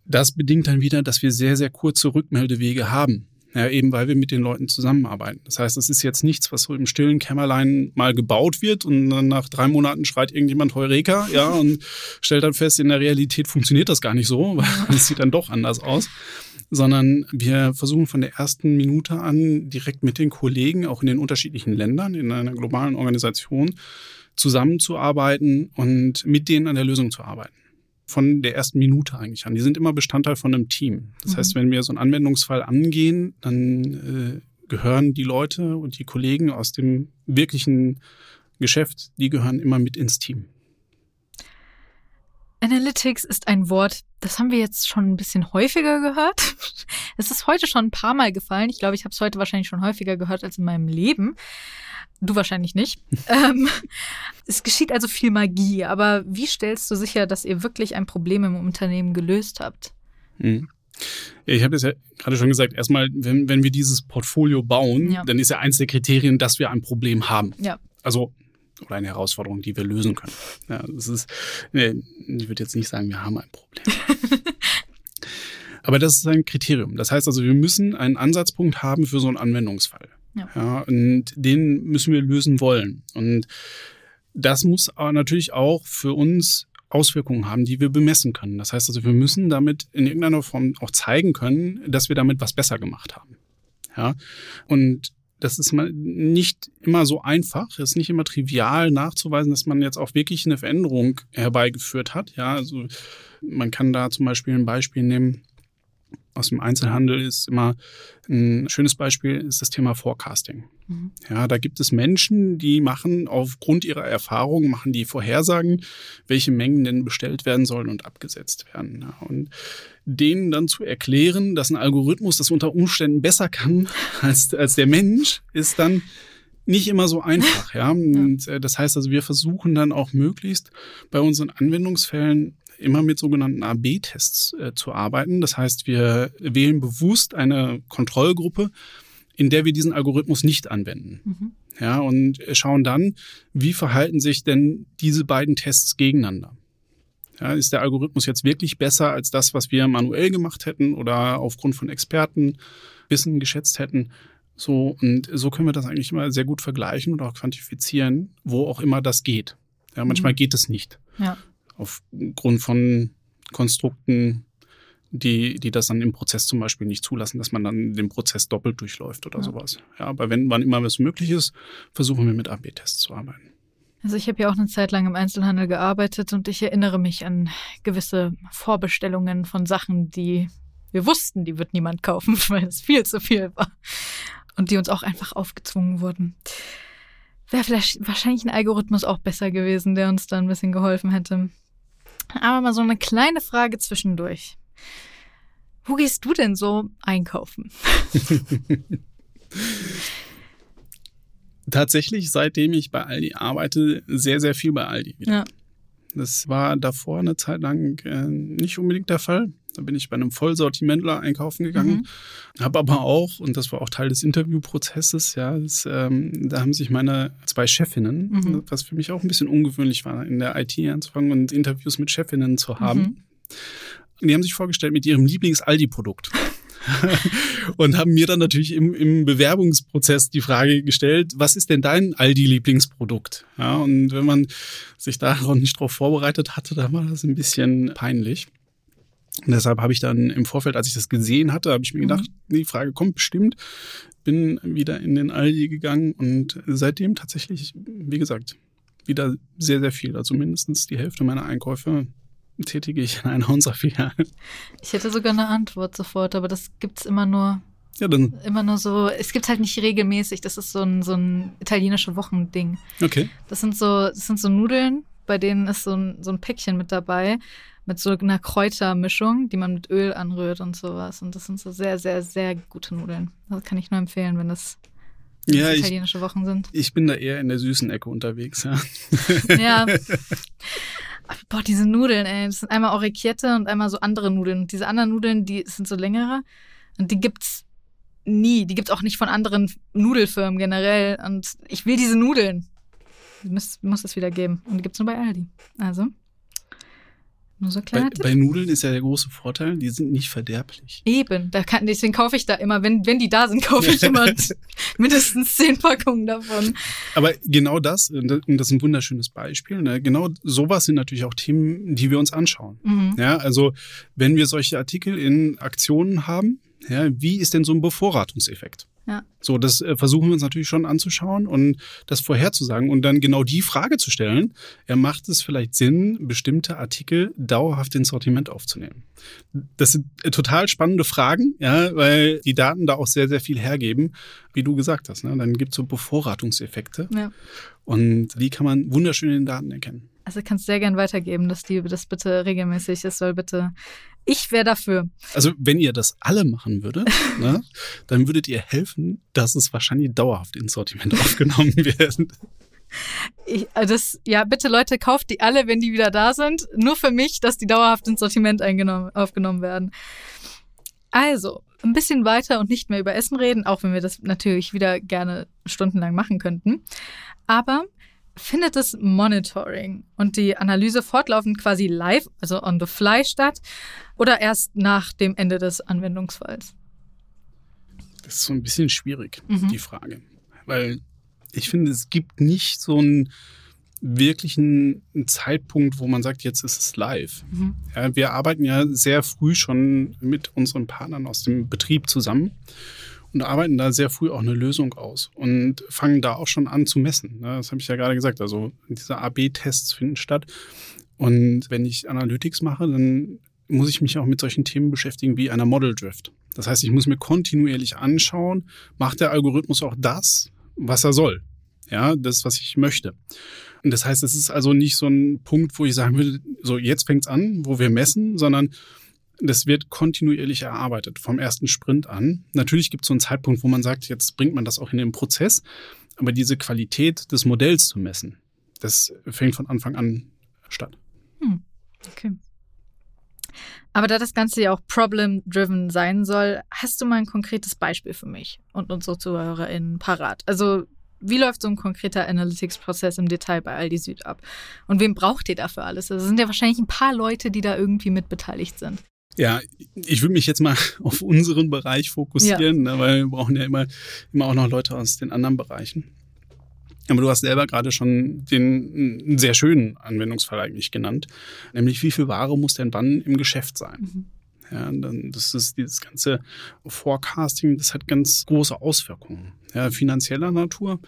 das bedingt dann wieder, dass wir sehr, sehr kurze Rückmeldewege haben. Ja, eben weil wir mit den Leuten zusammenarbeiten. Das heißt, es ist jetzt nichts, was so im stillen Kämmerlein mal gebaut wird und dann nach drei Monaten schreit irgendjemand Heureka, ja, und stellt dann fest, in der Realität funktioniert das gar nicht so, weil es sieht dann doch anders aus. Sondern wir versuchen von der ersten Minute an direkt mit den Kollegen, auch in den unterschiedlichen Ländern, in einer globalen Organisation, zusammenzuarbeiten und mit denen an der Lösung zu arbeiten von der ersten Minute eigentlich an. Die sind immer Bestandteil von einem Team. Das mhm. heißt, wenn wir so einen Anwendungsfall angehen, dann äh, gehören die Leute und die Kollegen aus dem wirklichen Geschäft, die gehören immer mit ins Team. Analytics ist ein Wort, das haben wir jetzt schon ein bisschen häufiger gehört. [laughs] Es ist heute schon ein paar Mal gefallen. Ich glaube, ich habe es heute wahrscheinlich schon häufiger gehört als in meinem Leben. Du wahrscheinlich nicht. [laughs] ähm, es geschieht also viel Magie, aber wie stellst du sicher, dass ihr wirklich ein Problem im Unternehmen gelöst habt? Mhm. Ich habe es ja gerade schon gesagt, erstmal, wenn, wenn wir dieses Portfolio bauen, ja. dann ist ja eins der Kriterien, dass wir ein Problem haben. Ja. Also oder eine Herausforderung, die wir lösen können. Ja, das ist, ich würde jetzt nicht sagen, wir haben ein Problem. [laughs] Aber das ist ein Kriterium. Das heißt also, wir müssen einen Ansatzpunkt haben für so einen Anwendungsfall. Ja. ja. Und den müssen wir lösen wollen. Und das muss aber natürlich auch für uns Auswirkungen haben, die wir bemessen können. Das heißt also, wir müssen damit in irgendeiner Form auch zeigen können, dass wir damit was besser gemacht haben. Ja. Und das ist nicht immer so einfach, es ist nicht immer trivial nachzuweisen, dass man jetzt auch wirklich eine Veränderung herbeigeführt hat. Ja, also man kann da zum Beispiel ein Beispiel nehmen aus dem Einzelhandel ist immer ein schönes Beispiel ist das Thema Forecasting. Mhm. Ja, da gibt es Menschen, die machen aufgrund ihrer Erfahrung machen die Vorhersagen, welche Mengen denn bestellt werden sollen und abgesetzt werden. Ja, und denen dann zu erklären, dass ein Algorithmus das unter Umständen besser kann [laughs] als, als der Mensch, ist dann nicht immer so einfach, [laughs] ja. Und äh, das heißt also, wir versuchen dann auch möglichst bei unseren Anwendungsfällen immer mit sogenannten AB-Tests äh, zu arbeiten. Das heißt, wir wählen bewusst eine Kontrollgruppe, in der wir diesen Algorithmus nicht anwenden. Mhm. Ja, und schauen dann, wie verhalten sich denn diese beiden Tests gegeneinander. Ja, ist der Algorithmus jetzt wirklich besser als das, was wir manuell gemacht hätten oder aufgrund von Expertenwissen geschätzt hätten? So, und so können wir das eigentlich immer sehr gut vergleichen und auch quantifizieren, wo auch immer das geht. Ja, manchmal mhm. geht es nicht. Ja aufgrund von Konstrukten, die, die das dann im Prozess zum Beispiel nicht zulassen, dass man dann den Prozess doppelt durchläuft oder ja. sowas. Ja, aber wenn, wann immer was möglich ist, versuchen wir mit AB-Tests zu arbeiten. Also ich habe ja auch eine Zeit lang im Einzelhandel gearbeitet und ich erinnere mich an gewisse Vorbestellungen von Sachen, die wir wussten, die wird niemand kaufen, [laughs] weil es viel zu viel war und die uns auch einfach aufgezwungen wurden. Wäre vielleicht wahrscheinlich ein Algorithmus auch besser gewesen, der uns da ein bisschen geholfen hätte. Aber mal so eine kleine Frage zwischendurch. Wo gehst du denn so einkaufen? [laughs] Tatsächlich, seitdem ich bei Aldi arbeite, sehr, sehr viel bei Aldi. Wieder. Ja. Das war davor eine Zeit lang äh, nicht unbedingt der Fall. Da bin ich bei einem Vollsortimentler einkaufen gegangen, mhm. habe aber auch, und das war auch Teil des Interviewprozesses, ja, das, ähm, da haben sich meine zwei Chefinnen, mhm. was für mich auch ein bisschen ungewöhnlich war, in der IT anzufangen und Interviews mit Chefinnen zu haben. Mhm. Die haben sich vorgestellt mit ihrem Lieblings-Aldi-Produkt. [laughs] und haben mir dann natürlich im, im Bewerbungsprozess die Frage gestellt, was ist denn dein Aldi-Lieblingsprodukt? Ja, und wenn man sich da noch nicht drauf vorbereitet hatte, dann war das ein bisschen peinlich. Und deshalb habe ich dann im Vorfeld, als ich das gesehen hatte, habe ich mir gedacht, mhm. die Frage kommt bestimmt. Bin wieder in den Aldi gegangen und seitdem tatsächlich, wie gesagt, wieder sehr, sehr viel. Also mindestens die Hälfte meiner Einkäufe tätige ich in einer unserer Filialen. Ich hätte sogar eine Antwort sofort, aber das gibt es immer nur. Ja, dann. Immer nur so, es gibt halt nicht regelmäßig, das ist so ein, so ein italienische Wochending. Okay. Das sind so, das sind so Nudeln, bei denen ist so ein, so ein Päckchen mit dabei, mit so einer Kräutermischung, die man mit Öl anrührt und sowas. Und das sind so sehr, sehr, sehr gute Nudeln. Das kann ich nur empfehlen, wenn das ja, italienische ich, Wochen sind. Ich bin da eher in der süßen Ecke unterwegs, ja. [laughs] Ja. [laughs] Boah, diese Nudeln, ey. Das sind einmal Orecchiette und einmal so andere Nudeln. Und diese anderen Nudeln, die sind so längere. Und die gibt's nie. Die gibt's auch nicht von anderen Nudelfirmen generell. Und ich will diese Nudeln. Muss, muss es wieder geben. Und die gibt's nur bei Aldi. Also. Nur so bei, bei, Nudeln ist ja der große Vorteil, die sind nicht verderblich. Eben, da kann, deswegen kaufe ich da immer, wenn, wenn die da sind, [laughs] kaufe ich immer [laughs] mindestens zehn Packungen davon. Aber genau das, und das ist ein wunderschönes Beispiel, ne? genau sowas sind natürlich auch Themen, die wir uns anschauen. Mhm. Ja, also wenn wir solche Artikel in Aktionen haben, ja, wie ist denn so ein Bevorratungseffekt? Ja. So, das äh, versuchen wir uns natürlich schon anzuschauen und das vorherzusagen und dann genau die Frage zu stellen, ja, macht es vielleicht Sinn, bestimmte Artikel dauerhaft ins Sortiment aufzunehmen? Das sind äh, total spannende Fragen, ja, weil die Daten da auch sehr, sehr viel hergeben, wie du gesagt hast. Ne? Dann gibt es so Bevorratungseffekte ja. und die kann man wunderschön in den Daten erkennen. Also kannst sehr gern weitergeben, dass die das bitte regelmäßig, es soll bitte ich wäre dafür. Also wenn ihr das alle machen würdet, [laughs] ne, dann würdet ihr helfen, dass es wahrscheinlich dauerhaft ins Sortiment [laughs] aufgenommen wird. Ich, also das, ja, bitte Leute, kauft die alle, wenn die wieder da sind. Nur für mich, dass die dauerhaft ins Sortiment aufgenommen werden. Also, ein bisschen weiter und nicht mehr über Essen reden, auch wenn wir das natürlich wieder gerne stundenlang machen könnten. Aber findet das Monitoring und die Analyse fortlaufend quasi live, also on the fly statt oder erst nach dem Ende des Anwendungsfalls? Das ist so ein bisschen schwierig, mhm. die Frage. Weil ich finde, es gibt nicht so einen wirklichen Zeitpunkt, wo man sagt, jetzt ist es live. Mhm. Ja, wir arbeiten ja sehr früh schon mit unseren Partnern aus dem Betrieb zusammen und arbeiten da sehr früh auch eine Lösung aus und fangen da auch schon an zu messen. Ne? Das habe ich ja gerade gesagt. Also diese AB-Tests finden statt. Und wenn ich Analytics mache, dann muss ich mich auch mit solchen Themen beschäftigen wie einer Model Drift. Das heißt, ich muss mir kontinuierlich anschauen, macht der Algorithmus auch das, was er soll? Ja, das, was ich möchte. Und das heißt, es ist also nicht so ein Punkt, wo ich sagen würde, so jetzt fängt's an, wo wir messen, sondern das wird kontinuierlich erarbeitet, vom ersten Sprint an. Natürlich gibt es so einen Zeitpunkt, wo man sagt, jetzt bringt man das auch in den Prozess, aber diese Qualität des Modells zu messen, das fängt von Anfang an statt. Hm. Okay. Aber da das Ganze ja auch problem-driven sein soll, hast du mal ein konkretes Beispiel für mich und unsere ZuhörerInnen parat? Also, wie läuft so ein konkreter Analytics-Prozess im Detail bei Aldi Süd ab? Und wem braucht ihr dafür alles? Also sind ja wahrscheinlich ein paar Leute, die da irgendwie mit beteiligt sind. Ja, ich würde mich jetzt mal [laughs] auf unseren Bereich fokussieren, ja. ne, weil wir brauchen ja immer, immer auch noch Leute aus den anderen Bereichen. Aber du hast selber gerade schon den einen sehr schönen Anwendungsfall eigentlich genannt, nämlich wie viel Ware muss denn wann im Geschäft sein? Mhm. Ja, dann, das ist dieses ganze Forecasting, das hat ganz große Auswirkungen. Ja, finanzieller Natur,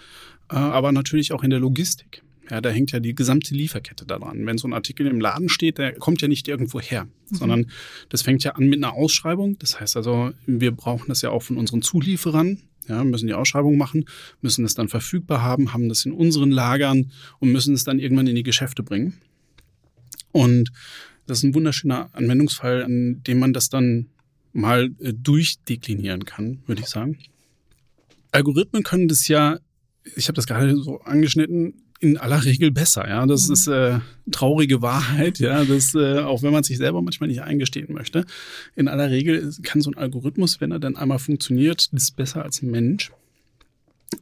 äh, aber natürlich auch in der Logistik. Ja, da hängt ja die gesamte Lieferkette daran. Wenn so ein Artikel im Laden steht, der kommt ja nicht irgendwo her, mhm. sondern das fängt ja an mit einer Ausschreibung. Das heißt also, wir brauchen das ja auch von unseren Zulieferern. Ja, müssen die Ausschreibung machen, müssen es dann verfügbar haben, haben das in unseren Lagern und müssen es dann irgendwann in die Geschäfte bringen. Und das ist ein wunderschöner Anwendungsfall, an dem man das dann mal äh, durchdeklinieren kann, würde ich sagen. Algorithmen können das ja, ich habe das gerade so angeschnitten, in aller Regel besser. Ja, das mhm. ist äh, traurige Wahrheit. Ja, das äh, auch wenn man sich selber manchmal nicht eingestehen möchte. In aller Regel kann so ein Algorithmus, wenn er dann einmal funktioniert, ist besser als ein Mensch.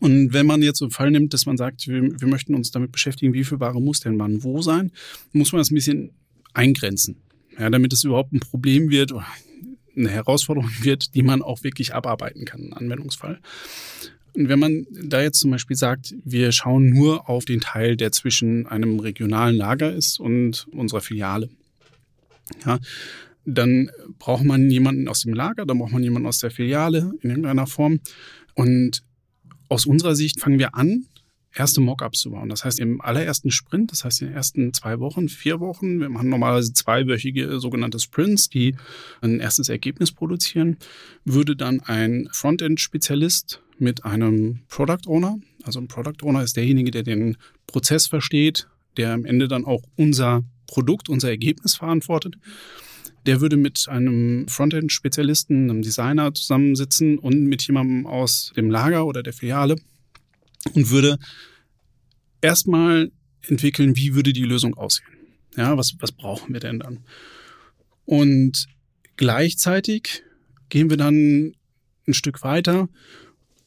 Und wenn man jetzt so einen Fall nimmt, dass man sagt, wir, wir möchten uns damit beschäftigen, wie viel Ware muss denn wann wo sein, muss man das ein bisschen eingrenzen. Ja, damit es überhaupt ein Problem wird, eine Herausforderung [laughs] wird, die man auch wirklich abarbeiten kann, ein Anwendungsfall. Und wenn man da jetzt zum Beispiel sagt, wir schauen nur auf den Teil, der zwischen einem regionalen Lager ist und unserer Filiale, ja, dann braucht man jemanden aus dem Lager, dann braucht man jemanden aus der Filiale in irgendeiner Form. Und aus unserer Sicht fangen wir an, erste Mockups zu bauen. Das heißt, im allerersten Sprint, das heißt in den ersten zwei Wochen, vier Wochen, wir machen normalerweise zweiwöchige sogenannte Sprints, die ein erstes Ergebnis produzieren, würde dann ein Frontend-Spezialist mit einem Product Owner, also ein Product Owner ist derjenige, der den Prozess versteht, der am Ende dann auch unser Produkt, unser Ergebnis verantwortet. Der würde mit einem Frontend-Spezialisten, einem Designer zusammensitzen und mit jemandem aus dem Lager oder der Filiale und würde erstmal entwickeln, wie würde die Lösung aussehen. Ja, was, was brauchen wir denn dann? Und gleichzeitig gehen wir dann ein Stück weiter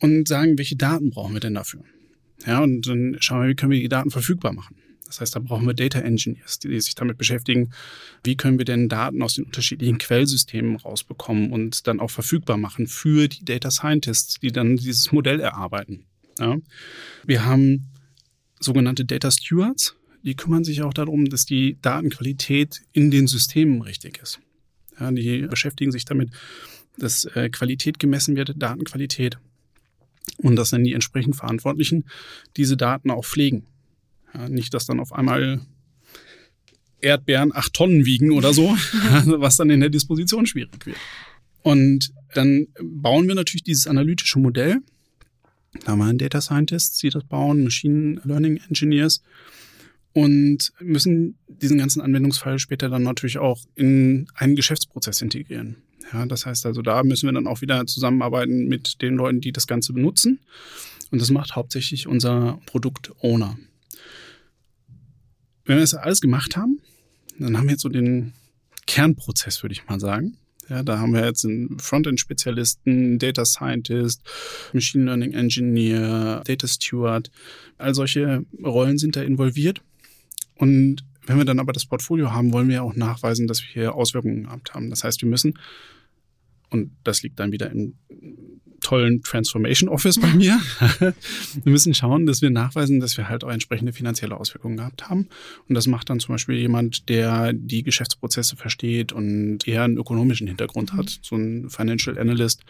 und sagen, welche Daten brauchen wir denn dafür? Ja, und dann schauen wir, wie können wir die Daten verfügbar machen. Das heißt, da brauchen wir Data Engineers, die sich damit beschäftigen, wie können wir denn Daten aus den unterschiedlichen Quellsystemen rausbekommen und dann auch verfügbar machen für die Data Scientists, die dann dieses Modell erarbeiten. Ja. Wir haben sogenannte Data Stewards, die kümmern sich auch darum, dass die Datenqualität in den Systemen richtig ist. Ja, die beschäftigen sich damit, dass äh, Qualität gemessen wird, Datenqualität und dass dann die entsprechend Verantwortlichen diese Daten auch pflegen. Ja, nicht, dass dann auf einmal Erdbeeren acht Tonnen wiegen oder so, [laughs] [laughs] was dann in der Disposition schwierig wird. Und dann bauen wir natürlich dieses analytische Modell da haben wir einen Data Scientists, die das bauen, Machine Learning Engineers und müssen diesen ganzen Anwendungsfall später dann natürlich auch in einen Geschäftsprozess integrieren. Ja, das heißt also, da müssen wir dann auch wieder zusammenarbeiten mit den Leuten, die das Ganze benutzen. Und das macht hauptsächlich unser Produkt-Owner. Wenn wir das alles gemacht haben, dann haben wir jetzt so den Kernprozess, würde ich mal sagen. Ja, da haben wir jetzt einen Frontend-Spezialisten, Data Scientist, Machine Learning Engineer, Data Steward. All solche Rollen sind da involviert. Und wenn wir dann aber das Portfolio haben, wollen wir auch nachweisen, dass wir hier Auswirkungen gehabt haben. Das heißt, wir müssen, und das liegt dann wieder im tollen Transformation Office bei mir. [laughs] wir müssen schauen, dass wir nachweisen, dass wir halt auch entsprechende finanzielle Auswirkungen gehabt haben. Und das macht dann zum Beispiel jemand, der die Geschäftsprozesse versteht und eher einen ökonomischen Hintergrund hat. Mhm. So ein Financial Analyst,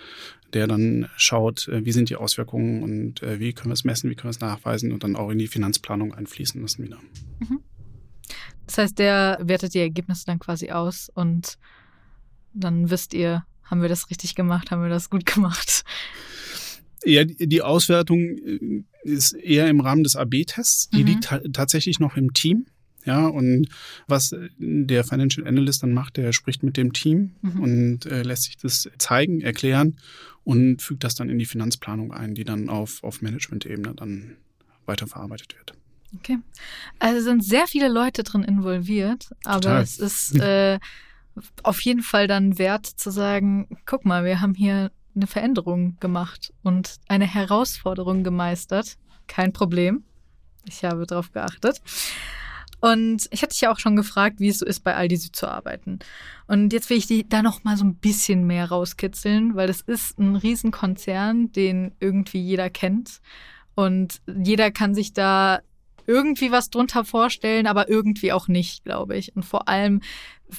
der dann schaut, äh, wie sind die Auswirkungen und äh, wie können wir es messen, wie können wir es nachweisen und dann auch in die Finanzplanung einfließen lassen wieder. Mhm. Das heißt, der wertet die Ergebnisse dann quasi aus und dann wisst ihr, haben wir das richtig gemacht? Haben wir das gut [laughs] gemacht? Ja, die Auswertung äh, ist eher im Rahmen des AB-Tests. Die mhm. liegt tatsächlich noch im Team. Ja, und was der Financial Analyst dann macht, der spricht mit dem Team mhm. und äh, lässt sich das zeigen, erklären und fügt das dann in die Finanzplanung ein, die dann auf, auf Management-Ebene dann weiterverarbeitet wird. Okay. Also sind sehr viele Leute drin involviert, aber Total. es ist äh, auf jeden Fall dann wert zu sagen, guck mal, wir haben hier eine Veränderung gemacht und eine Herausforderung gemeistert. Kein Problem. Ich habe darauf geachtet. Und ich hatte dich ja auch schon gefragt, wie es so ist, bei Aldi Süd zu arbeiten. Und jetzt will ich die da noch mal so ein bisschen mehr rauskitzeln, weil das ist ein Riesenkonzern, den irgendwie jeder kennt. Und jeder kann sich da irgendwie was drunter vorstellen, aber irgendwie auch nicht, glaube ich. Und vor allem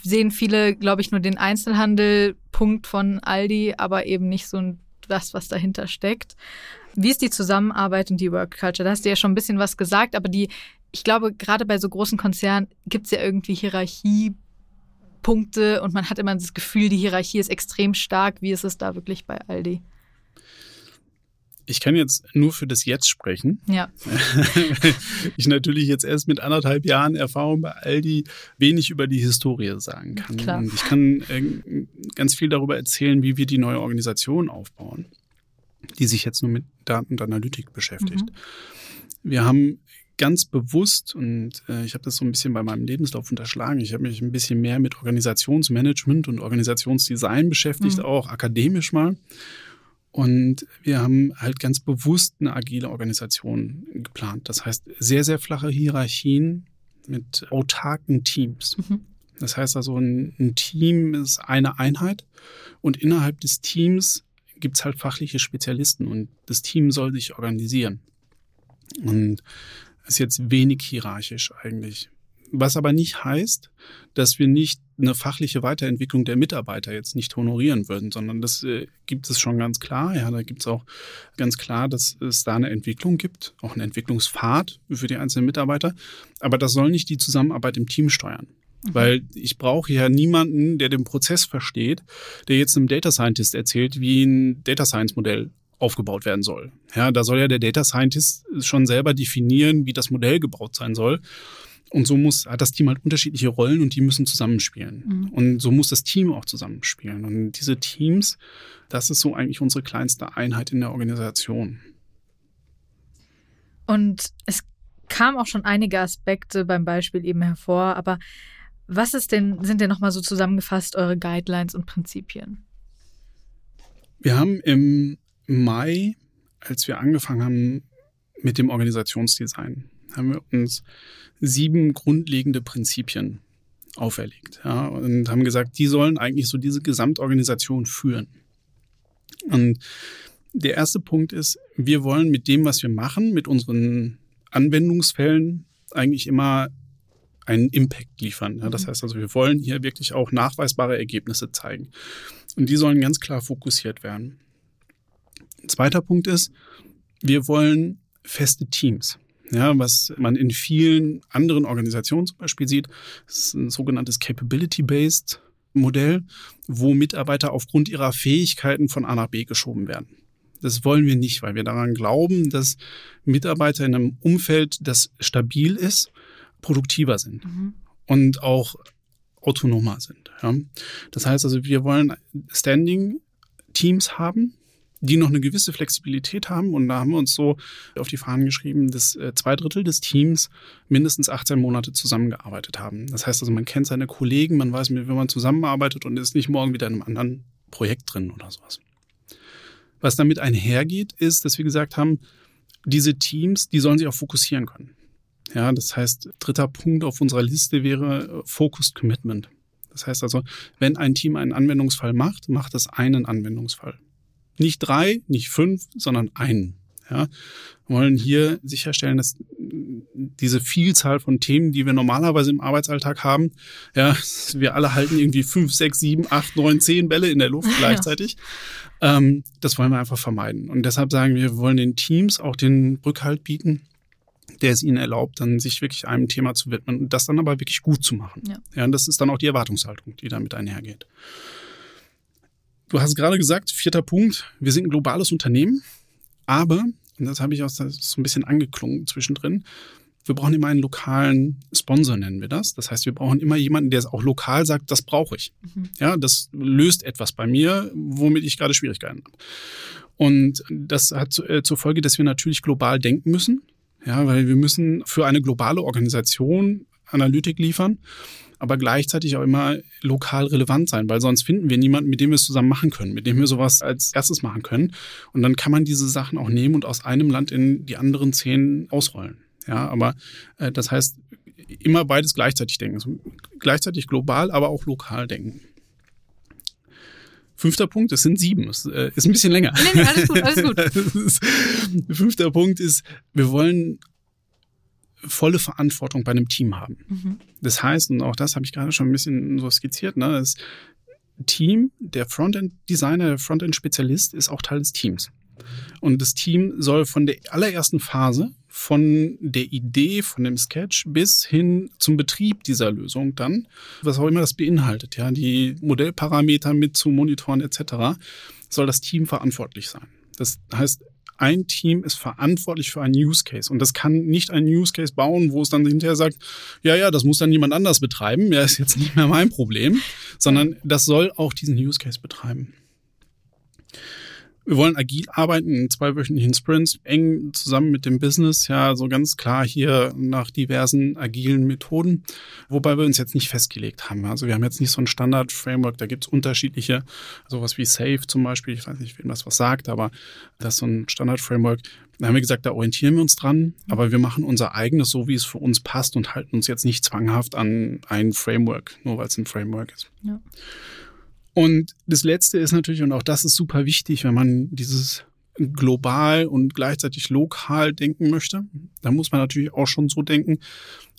sehen viele, glaube ich, nur den Einzelhandelpunkt von Aldi, aber eben nicht so das, was dahinter steckt. Wie ist die Zusammenarbeit und die Work Culture? Da hast du ja schon ein bisschen was gesagt, aber die, ich glaube, gerade bei so großen Konzernen gibt es ja irgendwie Hierarchiepunkte und man hat immer das Gefühl, die Hierarchie ist extrem stark. Wie ist es da wirklich bei Aldi? Ich kann jetzt nur für das Jetzt sprechen. Ja. [laughs] ich natürlich jetzt erst mit anderthalb Jahren Erfahrung bei Aldi wenig über die Historie sagen kann. Klar. Und ich kann äh, ganz viel darüber erzählen, wie wir die neue Organisation aufbauen, die sich jetzt nur mit Daten und Analytik beschäftigt. Mhm. Wir haben ganz bewusst, und äh, ich habe das so ein bisschen bei meinem Lebenslauf unterschlagen, ich habe mich ein bisschen mehr mit Organisationsmanagement und Organisationsdesign beschäftigt, mhm. auch akademisch mal. Und wir haben halt ganz bewusst eine agile Organisation geplant. Das heißt, sehr, sehr flache Hierarchien mit autarken Teams. Mhm. Das heißt also, ein, ein Team ist eine Einheit und innerhalb des Teams gibt es halt fachliche Spezialisten und das Team soll sich organisieren. Und ist jetzt wenig hierarchisch eigentlich. Was aber nicht heißt, dass wir nicht eine fachliche Weiterentwicklung der Mitarbeiter jetzt nicht honorieren würden, sondern das äh, gibt es schon ganz klar. Ja, da gibt es auch ganz klar, dass es da eine Entwicklung gibt, auch einen Entwicklungspfad für die einzelnen Mitarbeiter. Aber das soll nicht die Zusammenarbeit im Team steuern. Mhm. Weil ich brauche ja niemanden, der den Prozess versteht, der jetzt einem Data Scientist erzählt, wie ein Data Science Modell aufgebaut werden soll. Ja, da soll ja der Data Scientist schon selber definieren, wie das Modell gebaut sein soll. Und so muss, hat das Team halt unterschiedliche Rollen und die müssen zusammenspielen. Mhm. Und so muss das Team auch zusammenspielen. Und diese Teams, das ist so eigentlich unsere kleinste Einheit in der Organisation. Und es kam auch schon einige Aspekte beim Beispiel eben hervor, aber was ist denn, sind denn nochmal so zusammengefasst eure Guidelines und Prinzipien? Wir haben im Mai, als wir angefangen haben mit dem Organisationsdesign, haben wir uns sieben grundlegende Prinzipien auferlegt ja, und haben gesagt, die sollen eigentlich so diese Gesamtorganisation führen. Und der erste Punkt ist, wir wollen mit dem, was wir machen, mit unseren Anwendungsfällen eigentlich immer einen Impact liefern. Ja, das mhm. heißt also, wir wollen hier wirklich auch nachweisbare Ergebnisse zeigen. Und die sollen ganz klar fokussiert werden. Ein zweiter Punkt ist, wir wollen feste Teams. Ja, was man in vielen anderen Organisationen zum Beispiel sieht, ist ein sogenanntes Capability-Based Modell, wo Mitarbeiter aufgrund ihrer Fähigkeiten von A nach B geschoben werden. Das wollen wir nicht, weil wir daran glauben, dass Mitarbeiter in einem Umfeld, das stabil ist, produktiver sind mhm. und auch autonomer sind. Ja. Das heißt also, wir wollen Standing Teams haben, die noch eine gewisse Flexibilität haben. Und da haben wir uns so auf die Fahnen geschrieben, dass äh, zwei Drittel des Teams mindestens 18 Monate zusammengearbeitet haben. Das heißt also, man kennt seine Kollegen, man weiß, wem man zusammenarbeitet und ist nicht morgen wieder in einem anderen Projekt drin oder sowas. Was damit einhergeht, ist, dass wir gesagt haben, diese Teams, die sollen sich auch fokussieren können. Ja, das heißt, dritter Punkt auf unserer Liste wäre äh, Focused Commitment. Das heißt also, wenn ein Team einen Anwendungsfall macht, macht es einen Anwendungsfall. Nicht drei, nicht fünf, sondern einen. Ja, wir wollen hier sicherstellen, dass diese Vielzahl von Themen, die wir normalerweise im Arbeitsalltag haben, ja, [laughs] wir alle halten irgendwie fünf, sechs, sieben, acht, neun, zehn Bälle in der Luft gleichzeitig. Ja. Ähm, das wollen wir einfach vermeiden. Und deshalb sagen wir, wir wollen den Teams auch den Rückhalt bieten, der es ihnen erlaubt, dann sich wirklich einem Thema zu widmen und das dann aber wirklich gut zu machen. Ja. ja und das ist dann auch die Erwartungshaltung, die damit einhergeht. Du hast gerade gesagt, vierter Punkt, wir sind ein globales Unternehmen, aber, und das habe ich auch so ein bisschen angeklungen zwischendrin, wir brauchen immer einen lokalen Sponsor, nennen wir das. Das heißt, wir brauchen immer jemanden, der es auch lokal sagt, das brauche ich. Mhm. Ja, das löst etwas bei mir, womit ich gerade Schwierigkeiten habe. Und das hat äh, zur Folge, dass wir natürlich global denken müssen. Ja, weil wir müssen für eine globale Organisation Analytik liefern aber gleichzeitig auch immer lokal relevant sein, weil sonst finden wir niemanden, mit dem wir es zusammen machen können, mit dem wir sowas als erstes machen können. Und dann kann man diese Sachen auch nehmen und aus einem Land in die anderen zehn ausrollen. Ja, aber äh, das heißt, immer beides gleichzeitig denken. Also gleichzeitig global, aber auch lokal denken. Fünfter Punkt, es sind sieben, es äh, ist ein bisschen länger. Nee, nee, alles gut, alles gut. [laughs] Fünfter Punkt ist, wir wollen volle Verantwortung bei einem Team haben. Mhm. Das heißt, und auch das habe ich gerade schon ein bisschen so skizziert, ne, das Team, der Frontend-Designer, der Frontend-Spezialist ist auch Teil des Teams. Und das Team soll von der allerersten Phase, von der Idee, von dem Sketch bis hin zum Betrieb dieser Lösung dann, was auch immer das beinhaltet, ja, die Modellparameter mit zu monitoren etc., soll das Team verantwortlich sein. Das heißt, ein Team ist verantwortlich für einen Use Case. Und das kann nicht einen Use Case bauen, wo es dann hinterher sagt, ja, ja, das muss dann jemand anders betreiben. Ja, ist jetzt nicht mehr mein Problem, sondern das soll auch diesen Use Case betreiben. Wir wollen agil arbeiten in zweiwöchentlichen Sprints, eng zusammen mit dem Business, ja, so ganz klar hier nach diversen agilen Methoden, wobei wir uns jetzt nicht festgelegt haben. Also wir haben jetzt nicht so ein Standard-Framework, da gibt es unterschiedliche, sowas wie Safe zum Beispiel, ich weiß nicht, wem das was sagt, aber das ist so ein Standard-Framework. Da haben wir gesagt, da orientieren wir uns dran, aber wir machen unser eigenes so, wie es für uns passt und halten uns jetzt nicht zwanghaft an ein Framework, nur weil es ein Framework ist. Ja. Und das Letzte ist natürlich, und auch das ist super wichtig, wenn man dieses global und gleichzeitig lokal denken möchte, da muss man natürlich auch schon so denken,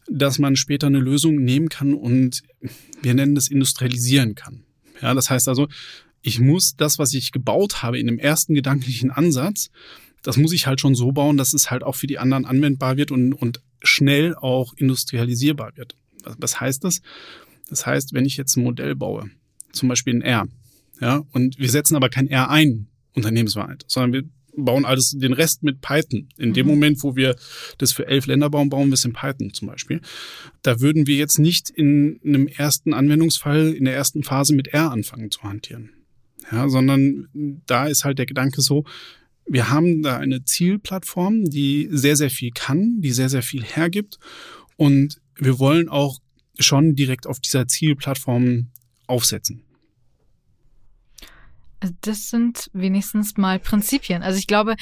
dass man später eine Lösung nehmen kann und wir nennen das industrialisieren kann. Ja, das heißt also, ich muss das, was ich gebaut habe in dem ersten gedanklichen Ansatz, das muss ich halt schon so bauen, dass es halt auch für die anderen anwendbar wird und, und schnell auch industrialisierbar wird. Was heißt das? Das heißt, wenn ich jetzt ein Modell baue, zum Beispiel ein R, ja, und wir setzen aber kein R ein, unternehmensweit, sondern wir bauen alles, den Rest mit Python. In mhm. dem Moment, wo wir das für elf Länder bauen, bauen wir es in Python zum Beispiel. Da würden wir jetzt nicht in einem ersten Anwendungsfall, in der ersten Phase mit R anfangen zu hantieren. Ja, sondern da ist halt der Gedanke so, wir haben da eine Zielplattform, die sehr, sehr viel kann, die sehr, sehr viel hergibt. Und wir wollen auch schon direkt auf dieser Zielplattform aufsetzen. Das sind wenigstens mal Prinzipien. Also ich glaube,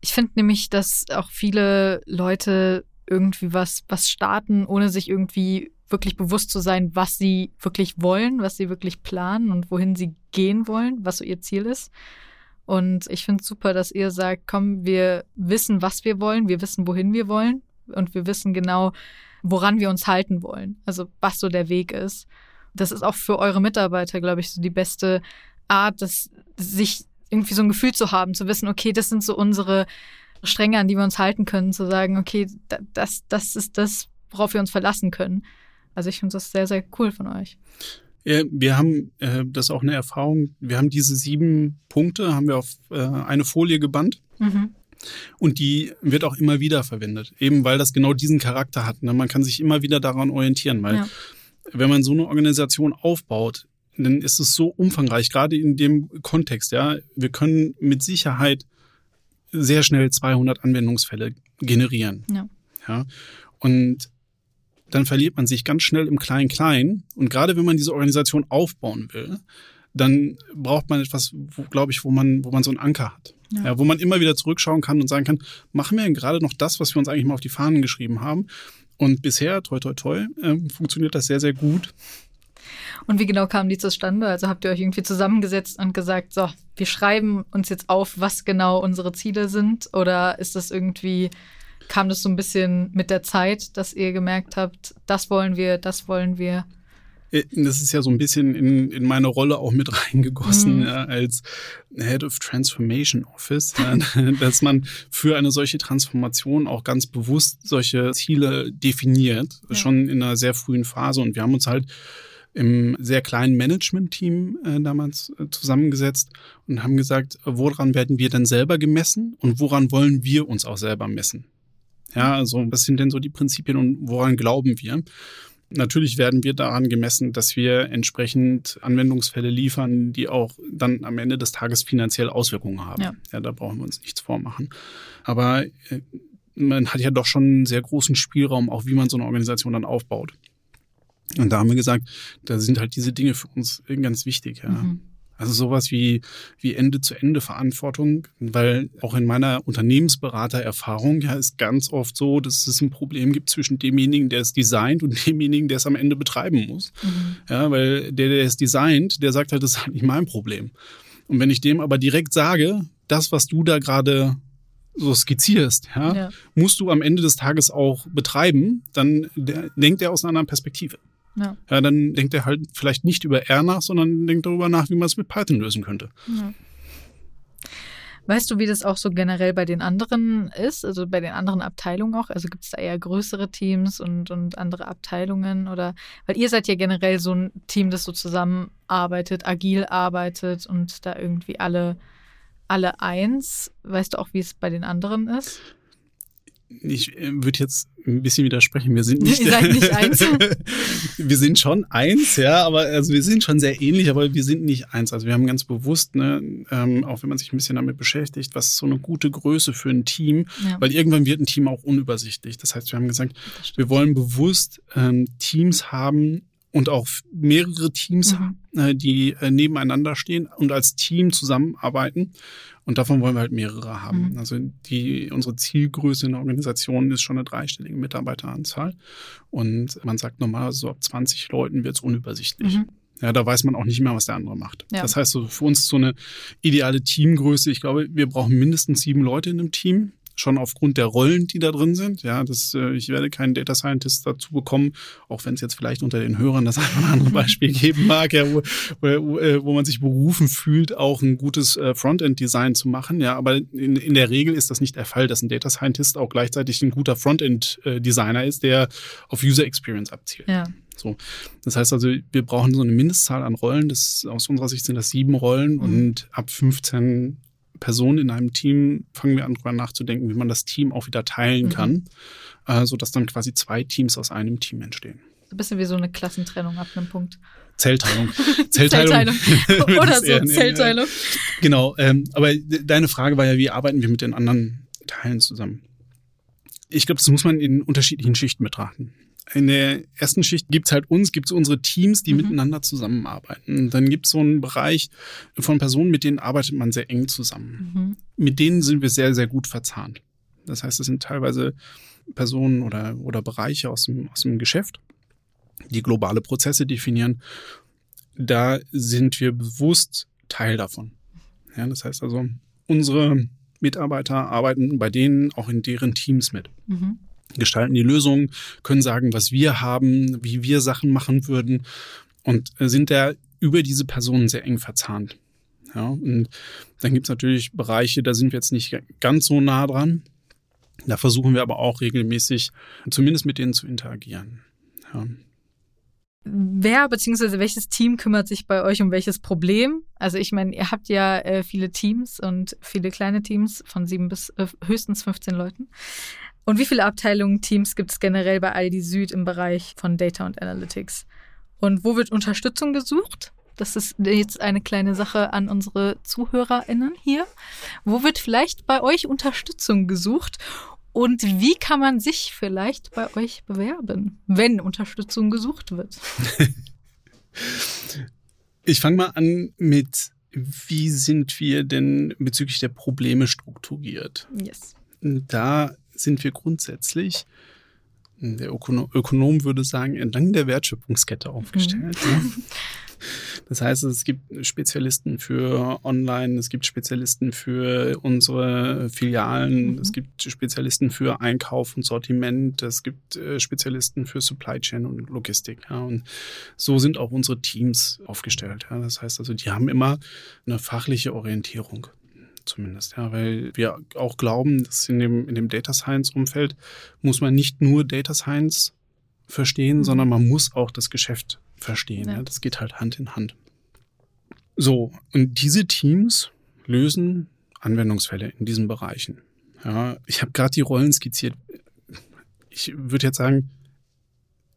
ich finde nämlich, dass auch viele Leute irgendwie was, was starten, ohne sich irgendwie wirklich bewusst zu sein, was sie wirklich wollen, was sie wirklich planen und wohin sie gehen wollen, was so ihr Ziel ist. Und ich finde es super, dass ihr sagt, komm, wir wissen, was wir wollen, wir wissen, wohin wir wollen und wir wissen genau, woran wir uns halten wollen. Also was so der Weg ist. Das ist auch für eure Mitarbeiter, glaube ich, so die beste Art, das, sich irgendwie so ein Gefühl zu haben, zu wissen, okay, das sind so unsere Stränge, an die wir uns halten können, zu sagen, okay, das, das ist das, worauf wir uns verlassen können. Also ich finde das sehr, sehr cool von euch. Wir haben, äh, das ist auch eine Erfahrung, wir haben diese sieben Punkte, haben wir auf äh, eine Folie gebannt. Mhm. Und die wird auch immer wieder verwendet, eben weil das genau diesen Charakter hat. Ne? Man kann sich immer wieder daran orientieren, weil ja. Wenn man so eine Organisation aufbaut, dann ist es so umfangreich, gerade in dem Kontext. Ja, wir können mit Sicherheit sehr schnell 200 Anwendungsfälle generieren. Ja. ja. Und dann verliert man sich ganz schnell im Klein-Klein. Und gerade wenn man diese Organisation aufbauen will, dann braucht man etwas, glaube ich, wo man, wo man so einen Anker hat. Ja. ja. wo man immer wieder zurückschauen kann und sagen kann, machen wir denn gerade noch das, was wir uns eigentlich mal auf die Fahnen geschrieben haben? Und bisher, toi, toi, toi, äh, funktioniert das sehr, sehr gut. Und wie genau kamen die zustande? Also habt ihr euch irgendwie zusammengesetzt und gesagt, so, wir schreiben uns jetzt auf, was genau unsere Ziele sind? Oder ist das irgendwie kam das so ein bisschen mit der Zeit, dass ihr gemerkt habt, das wollen wir, das wollen wir? Äh, das ist ja so ein bisschen in, in meine Rolle auch mit reingegossen mhm. ja, als Head of Transformation Office, ja, [laughs] dass man für eine solche Transformation auch ganz bewusst solche Ziele definiert, ja. schon in einer sehr frühen Phase. Und wir haben uns halt im sehr kleinen Management-Team äh, damals äh, zusammengesetzt und haben gesagt, woran werden wir denn selber gemessen und woran wollen wir uns auch selber messen? Ja, also was sind denn so die Prinzipien und woran glauben wir? Natürlich werden wir daran gemessen, dass wir entsprechend Anwendungsfälle liefern, die auch dann am Ende des Tages finanziell Auswirkungen haben. Ja, ja da brauchen wir uns nichts vormachen. Aber äh, man hat ja doch schon einen sehr großen Spielraum, auch wie man so eine Organisation dann aufbaut. Und da haben wir gesagt, da sind halt diese Dinge für uns ganz wichtig. Ja. Mhm. Also sowas wie, wie Ende-zu-Ende-Verantwortung, weil auch in meiner Unternehmensberatererfahrung ja ist ganz oft so, dass es ein Problem gibt zwischen demjenigen, der es designt und demjenigen, der es am Ende betreiben muss. Mhm. Ja, weil der, der es designt, der sagt halt, das ist halt nicht mein Problem. Und wenn ich dem aber direkt sage, das, was du da gerade so skizzierst, ja, ja, musst du am Ende des Tages auch betreiben, dann denkt er aus einer anderen Perspektive. Ja. ja, dann denkt er halt vielleicht nicht über R nach, sondern denkt darüber nach, wie man es mit Python lösen könnte. Ja. Weißt du, wie das auch so generell bei den anderen ist, also bei den anderen Abteilungen auch? Also gibt es da eher größere Teams und, und andere Abteilungen oder weil ihr seid ja generell so ein Team, das so zusammenarbeitet, agil arbeitet und da irgendwie alle, alle eins. Weißt du auch, wie es bei den anderen ist? Ich äh, würde jetzt ein bisschen widersprechen. Wir sind [laughs] nicht, Ihr seid nicht eins. [laughs] wir sind schon eins, ja, aber also wir sind schon sehr ähnlich, aber wir sind nicht eins. Also wir haben ganz bewusst, ne, ähm, auch wenn man sich ein bisschen damit beschäftigt, was ist so eine gute Größe für ein Team, ja. weil irgendwann wird ein Team auch unübersichtlich. Das heißt, wir haben gesagt, wir wollen bewusst ähm, Teams haben, und auch mehrere Teams, mhm. äh, die äh, nebeneinander stehen und als Team zusammenarbeiten. Und davon wollen wir halt mehrere haben. Mhm. Also die, unsere Zielgröße in der Organisation ist schon eine dreistellige Mitarbeiteranzahl. Und man sagt normalerweise so ab 20 Leuten wird es unübersichtlich. Mhm. Ja, da weiß man auch nicht mehr, was der andere macht. Ja. Das heißt, so für uns ist so eine ideale Teamgröße. Ich glaube, wir brauchen mindestens sieben Leute in einem Team schon aufgrund der Rollen, die da drin sind. Ja, das, äh, ich werde keinen Data Scientist dazu bekommen, auch wenn es jetzt vielleicht unter den Hörern das [laughs] ein oder andere Beispiel geben mag, ja, wo, wo, äh, wo man sich berufen fühlt, auch ein gutes äh, Frontend-Design zu machen. Ja, aber in, in der Regel ist das nicht der Fall, dass ein Data Scientist auch gleichzeitig ein guter Frontend-Designer ist, der auf User Experience abzielt. Ja. So. Das heißt also, wir brauchen so eine Mindestzahl an Rollen. Das, aus unserer Sicht sind das sieben Rollen mhm. und ab 15 Personen in einem Team fangen wir an, darüber nachzudenken, wie man das Team auch wieder teilen mhm. kann, äh, sodass dann quasi zwei Teams aus einem Team entstehen. So ein bisschen wie so eine Klassentrennung ab einem Punkt. Zellteilung. [laughs] Zellteilung. Zellteilung. [laughs] Oder so, eher, Zellteilung. Genau, ähm, aber deine Frage war ja, wie arbeiten wir mit den anderen Teilen zusammen? Ich glaube, das muss man in unterschiedlichen Schichten betrachten in der ersten Schicht gibt's halt uns, gibt's unsere Teams, die mhm. miteinander zusammenarbeiten. Dann gibt's so einen Bereich von Personen, mit denen arbeitet man sehr eng zusammen. Mhm. Mit denen sind wir sehr, sehr gut verzahnt. Das heißt, es sind teilweise Personen oder, oder Bereiche aus dem, aus dem Geschäft, die globale Prozesse definieren. Da sind wir bewusst Teil davon. Ja, das heißt also, unsere Mitarbeiter arbeiten bei denen auch in deren Teams mit. Mhm gestalten die Lösungen, können sagen, was wir haben, wie wir Sachen machen würden und sind da über diese Personen sehr eng verzahnt. Ja, und dann gibt's natürlich Bereiche, da sind wir jetzt nicht ganz so nah dran. Da versuchen wir aber auch regelmäßig, zumindest mit denen zu interagieren. Ja. Wer bzw. welches Team kümmert sich bei euch um welches Problem? Also ich meine, ihr habt ja äh, viele Teams und viele kleine Teams von sieben bis äh, höchstens 15 Leuten. Und wie viele Abteilungen, Teams gibt es generell bei Aldi Süd im Bereich von Data und Analytics? Und wo wird Unterstützung gesucht? Das ist jetzt eine kleine Sache an unsere ZuhörerInnen hier. Wo wird vielleicht bei euch Unterstützung gesucht? Und wie kann man sich vielleicht bei euch bewerben, wenn Unterstützung gesucht wird? [laughs] ich fange mal an mit, wie sind wir denn bezüglich der Probleme strukturiert? Yes. Da sind wir grundsätzlich, der Ökonom würde sagen, entlang der Wertschöpfungskette aufgestellt. Mhm. Das heißt, es gibt Spezialisten für Online, es gibt Spezialisten für unsere Filialen, mhm. es gibt Spezialisten für Einkauf und Sortiment, es gibt äh, Spezialisten für Supply Chain und Logistik. Ja. Und so sind auch unsere Teams aufgestellt. Ja. Das heißt also, die haben immer eine fachliche Orientierung zumindest, ja, weil wir auch glauben, dass in dem, in dem Data Science Umfeld muss man nicht nur Data Science verstehen, mhm. sondern man muss auch das Geschäft verstehen. Ja. ja. Das geht halt Hand in Hand. So, und diese Teams lösen Anwendungsfälle in diesen Bereichen. Ja, ich habe gerade die Rollen skizziert. Ich würde jetzt sagen,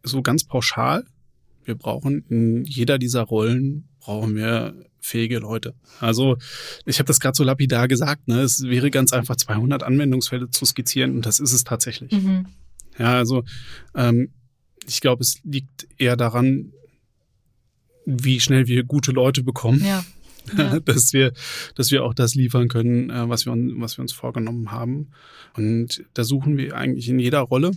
so ganz pauschal, wir brauchen in jeder dieser Rollen brauchen wir fähige Leute. Also ich habe das gerade so lapidar gesagt, ne? es wäre ganz einfach 200 Anwendungsfälle zu skizzieren und das ist es tatsächlich. Mhm. Ja, also ähm, ich glaube, es liegt eher daran, wie schnell wir gute Leute bekommen. Ja. [laughs] Ja. dass wir, dass wir auch das liefern können, äh, was wir, was wir uns vorgenommen haben. Und da suchen wir eigentlich in jeder Rolle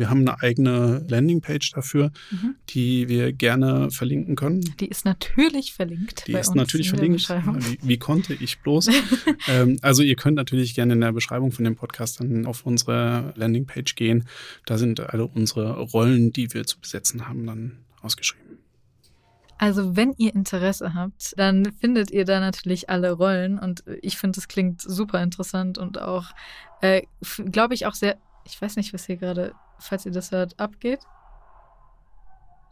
wir haben eine eigene Landingpage dafür, mhm. die wir gerne verlinken können. Die ist natürlich verlinkt. Die ist natürlich verlinkt. Wie, wie, konnte ich bloß? [laughs] ähm, also ihr könnt natürlich gerne in der Beschreibung von dem Podcast dann auf unsere Landingpage gehen. Da sind alle unsere Rollen, die wir zu besetzen haben, dann ausgeschrieben. Also wenn ihr Interesse habt, dann findet ihr da natürlich alle Rollen und ich finde, das klingt super interessant und auch, äh, glaube ich, auch sehr, ich weiß nicht, was hier gerade falls ihr das hört, abgeht.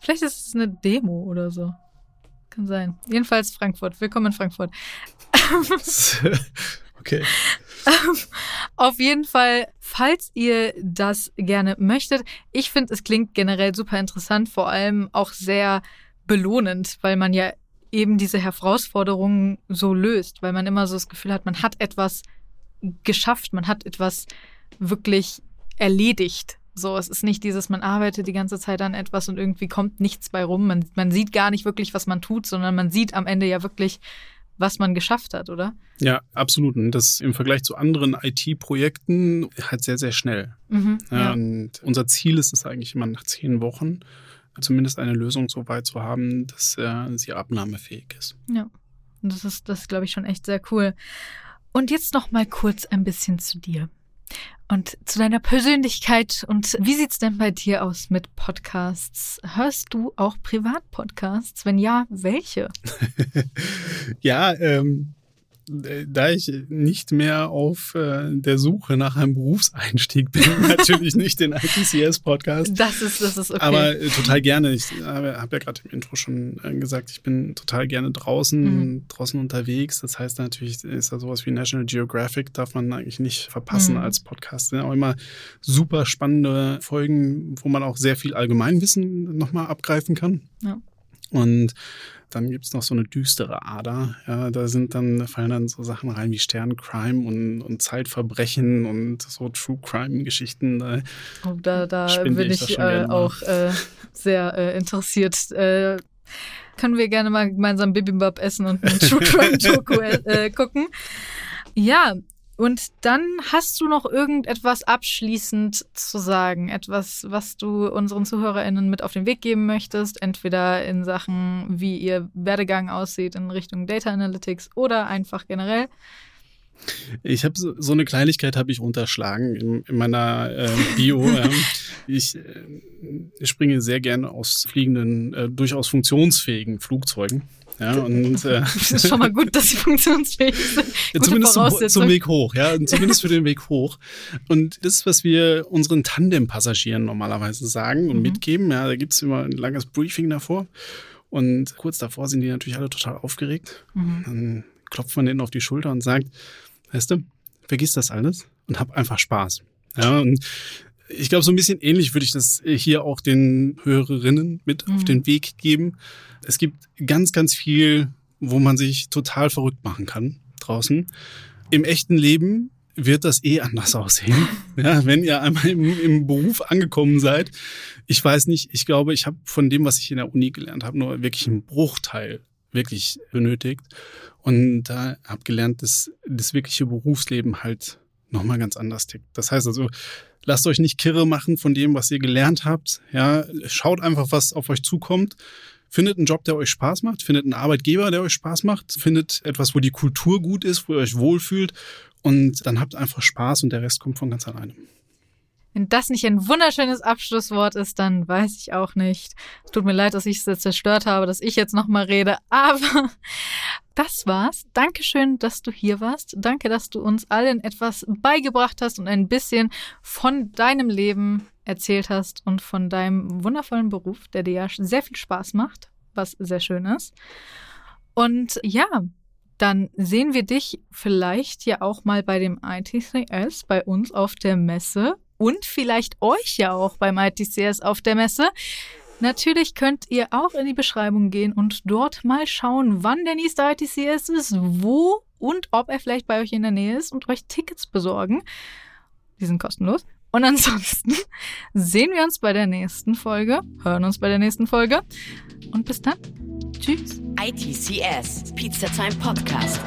Vielleicht ist es eine Demo oder so. Kann sein. Jedenfalls Frankfurt. Willkommen in Frankfurt. [laughs] okay. [laughs] Auf jeden Fall, falls ihr das gerne möchtet, ich finde, es klingt generell super interessant, vor allem auch sehr belohnend, weil man ja eben diese Herausforderungen so löst, weil man immer so das Gefühl hat, man hat etwas geschafft, man hat etwas wirklich erledigt So, es ist nicht dieses, man arbeitet die ganze Zeit an etwas und irgendwie kommt nichts bei rum. Man, man sieht gar nicht wirklich, was man tut, sondern man sieht am Ende ja wirklich, was man geschafft hat, oder? Ja, absolut. Und das im Vergleich zu anderen IT-Projekten halt sehr, sehr schnell. Mhm, ja. Und unser Ziel ist es eigentlich immer nach zehn Wochen zumindest eine Lösung so weit zu haben, dass äh, sie abnahmefähig ist. Ja, und das ist, das glaube ich schon echt sehr cool. Und jetzt noch mal kurz ein bisschen zu dir und zu deiner Persönlichkeit. Und wie sieht's denn bei dir aus mit Podcasts? Hörst du auch Privatpodcasts? Wenn ja, welche? [laughs] ja, ähm, da ich nicht mehr auf äh, der Suche nach einem Berufseinstieg bin, [laughs] natürlich nicht den ITCS-Podcast. Das ist, das ist okay. Aber äh, total gerne. Ich habe hab ja gerade im Intro schon äh, gesagt, ich bin total gerne draußen, mhm. draußen unterwegs. Das heißt natürlich, ist da sowas wie National Geographic, darf man eigentlich nicht verpassen mhm. als Podcast. Sind auch immer super spannende Folgen, wo man auch sehr viel Allgemeinwissen nochmal abgreifen kann. Ja. Und dann gibt's noch so eine düstere Ader. Ja, da sind dann, da fallen dann so Sachen rein wie Sterncrime und, und Zeitverbrechen und so True Crime-Geschichten. Da, oh, da, da bin ich, ich äh, auch äh, sehr äh, interessiert. Äh, können wir gerne mal gemeinsam Bibimbap essen und ein True Crime-Doku äh, gucken. Ja, und dann hast du noch irgendetwas abschließend zu sagen, etwas, was du unseren ZuhörerInnen mit auf den Weg geben möchtest, entweder in Sachen, wie ihr Werdegang aussieht in Richtung Data Analytics oder einfach generell. Ich habe so, so, eine Kleinigkeit habe ich unterschlagen in, in meiner äh, Bio. [laughs] ähm, ich äh, springe sehr gerne aus fliegenden, äh, durchaus funktionsfähigen Flugzeugen. Ja, und, äh, [laughs] das ist schon mal gut, dass sie funktionsfähig sind. Ja, zumindest zum, zum, Weg hoch, ja, zumindest für den Weg hoch. Und das ist, was wir unseren Tandem-Passagieren normalerweise sagen und mhm. mitgeben. Ja, da gibt's immer ein langes Briefing davor. Und kurz davor sind die natürlich alle total aufgeregt. Mhm. Dann klopft man denen auf die Schulter und sagt, weißt du, vergiss das alles und hab einfach Spaß. Ja, und ich glaube, so ein bisschen ähnlich würde ich das hier auch den Hörerinnen mit mhm. auf den Weg geben. Es gibt ganz, ganz viel, wo man sich total verrückt machen kann draußen. Im echten Leben wird das eh anders aussehen. [laughs] Ja, wenn ihr einmal im, im Beruf angekommen seid. Ich weiß nicht, ich glaube, ich habe von dem, was ich in der Uni gelernt habe, nur wirklich einen Bruchteil wirklich benötigt. Und da habe gelernt, dass das wirkliche Berufsleben halt nochmal ganz anders tickt. Das heißt also, lasst euch nicht kirre machen von dem, was ihr gelernt habt. Ja, schaut einfach, was auf euch zukommt. Findet einen Job, der euch Spaß macht, findet einen Arbeitgeber, der euch Spaß macht, findet etwas, wo die Kultur gut ist, wo ihr euch wohlfühlt. Und dann habt einfach Spaß und der Rest kommt von ganz alleine. Wenn das nicht ein wunderschönes Abschlusswort ist, dann weiß ich auch nicht. Es tut mir leid, dass ich es zerstört habe, dass ich jetzt nochmal rede, [laughs] aber das war's. Dankeschön, dass du hier warst. Danke, dass du uns allen etwas beigebracht hast und ein bisschen von deinem Leben erzählt hast und von deinem wundervollen Beruf, der dir ja sehr viel Spaß macht, was sehr schön ist. Und ja, dann sehen wir dich vielleicht ja auch mal bei dem ITCS bei uns auf der Messe und vielleicht euch ja auch beim ITCS auf der Messe. Natürlich könnt ihr auch in die Beschreibung gehen und dort mal schauen, wann der nächste ITCS ist, wo und ob er vielleicht bei euch in der Nähe ist und euch Tickets besorgen. Die sind kostenlos. Und ansonsten [laughs] sehen wir uns bei der nächsten Folge, hören uns bei der nächsten Folge und bis dann. Tschüss. ITCS, Pizza Time Podcast.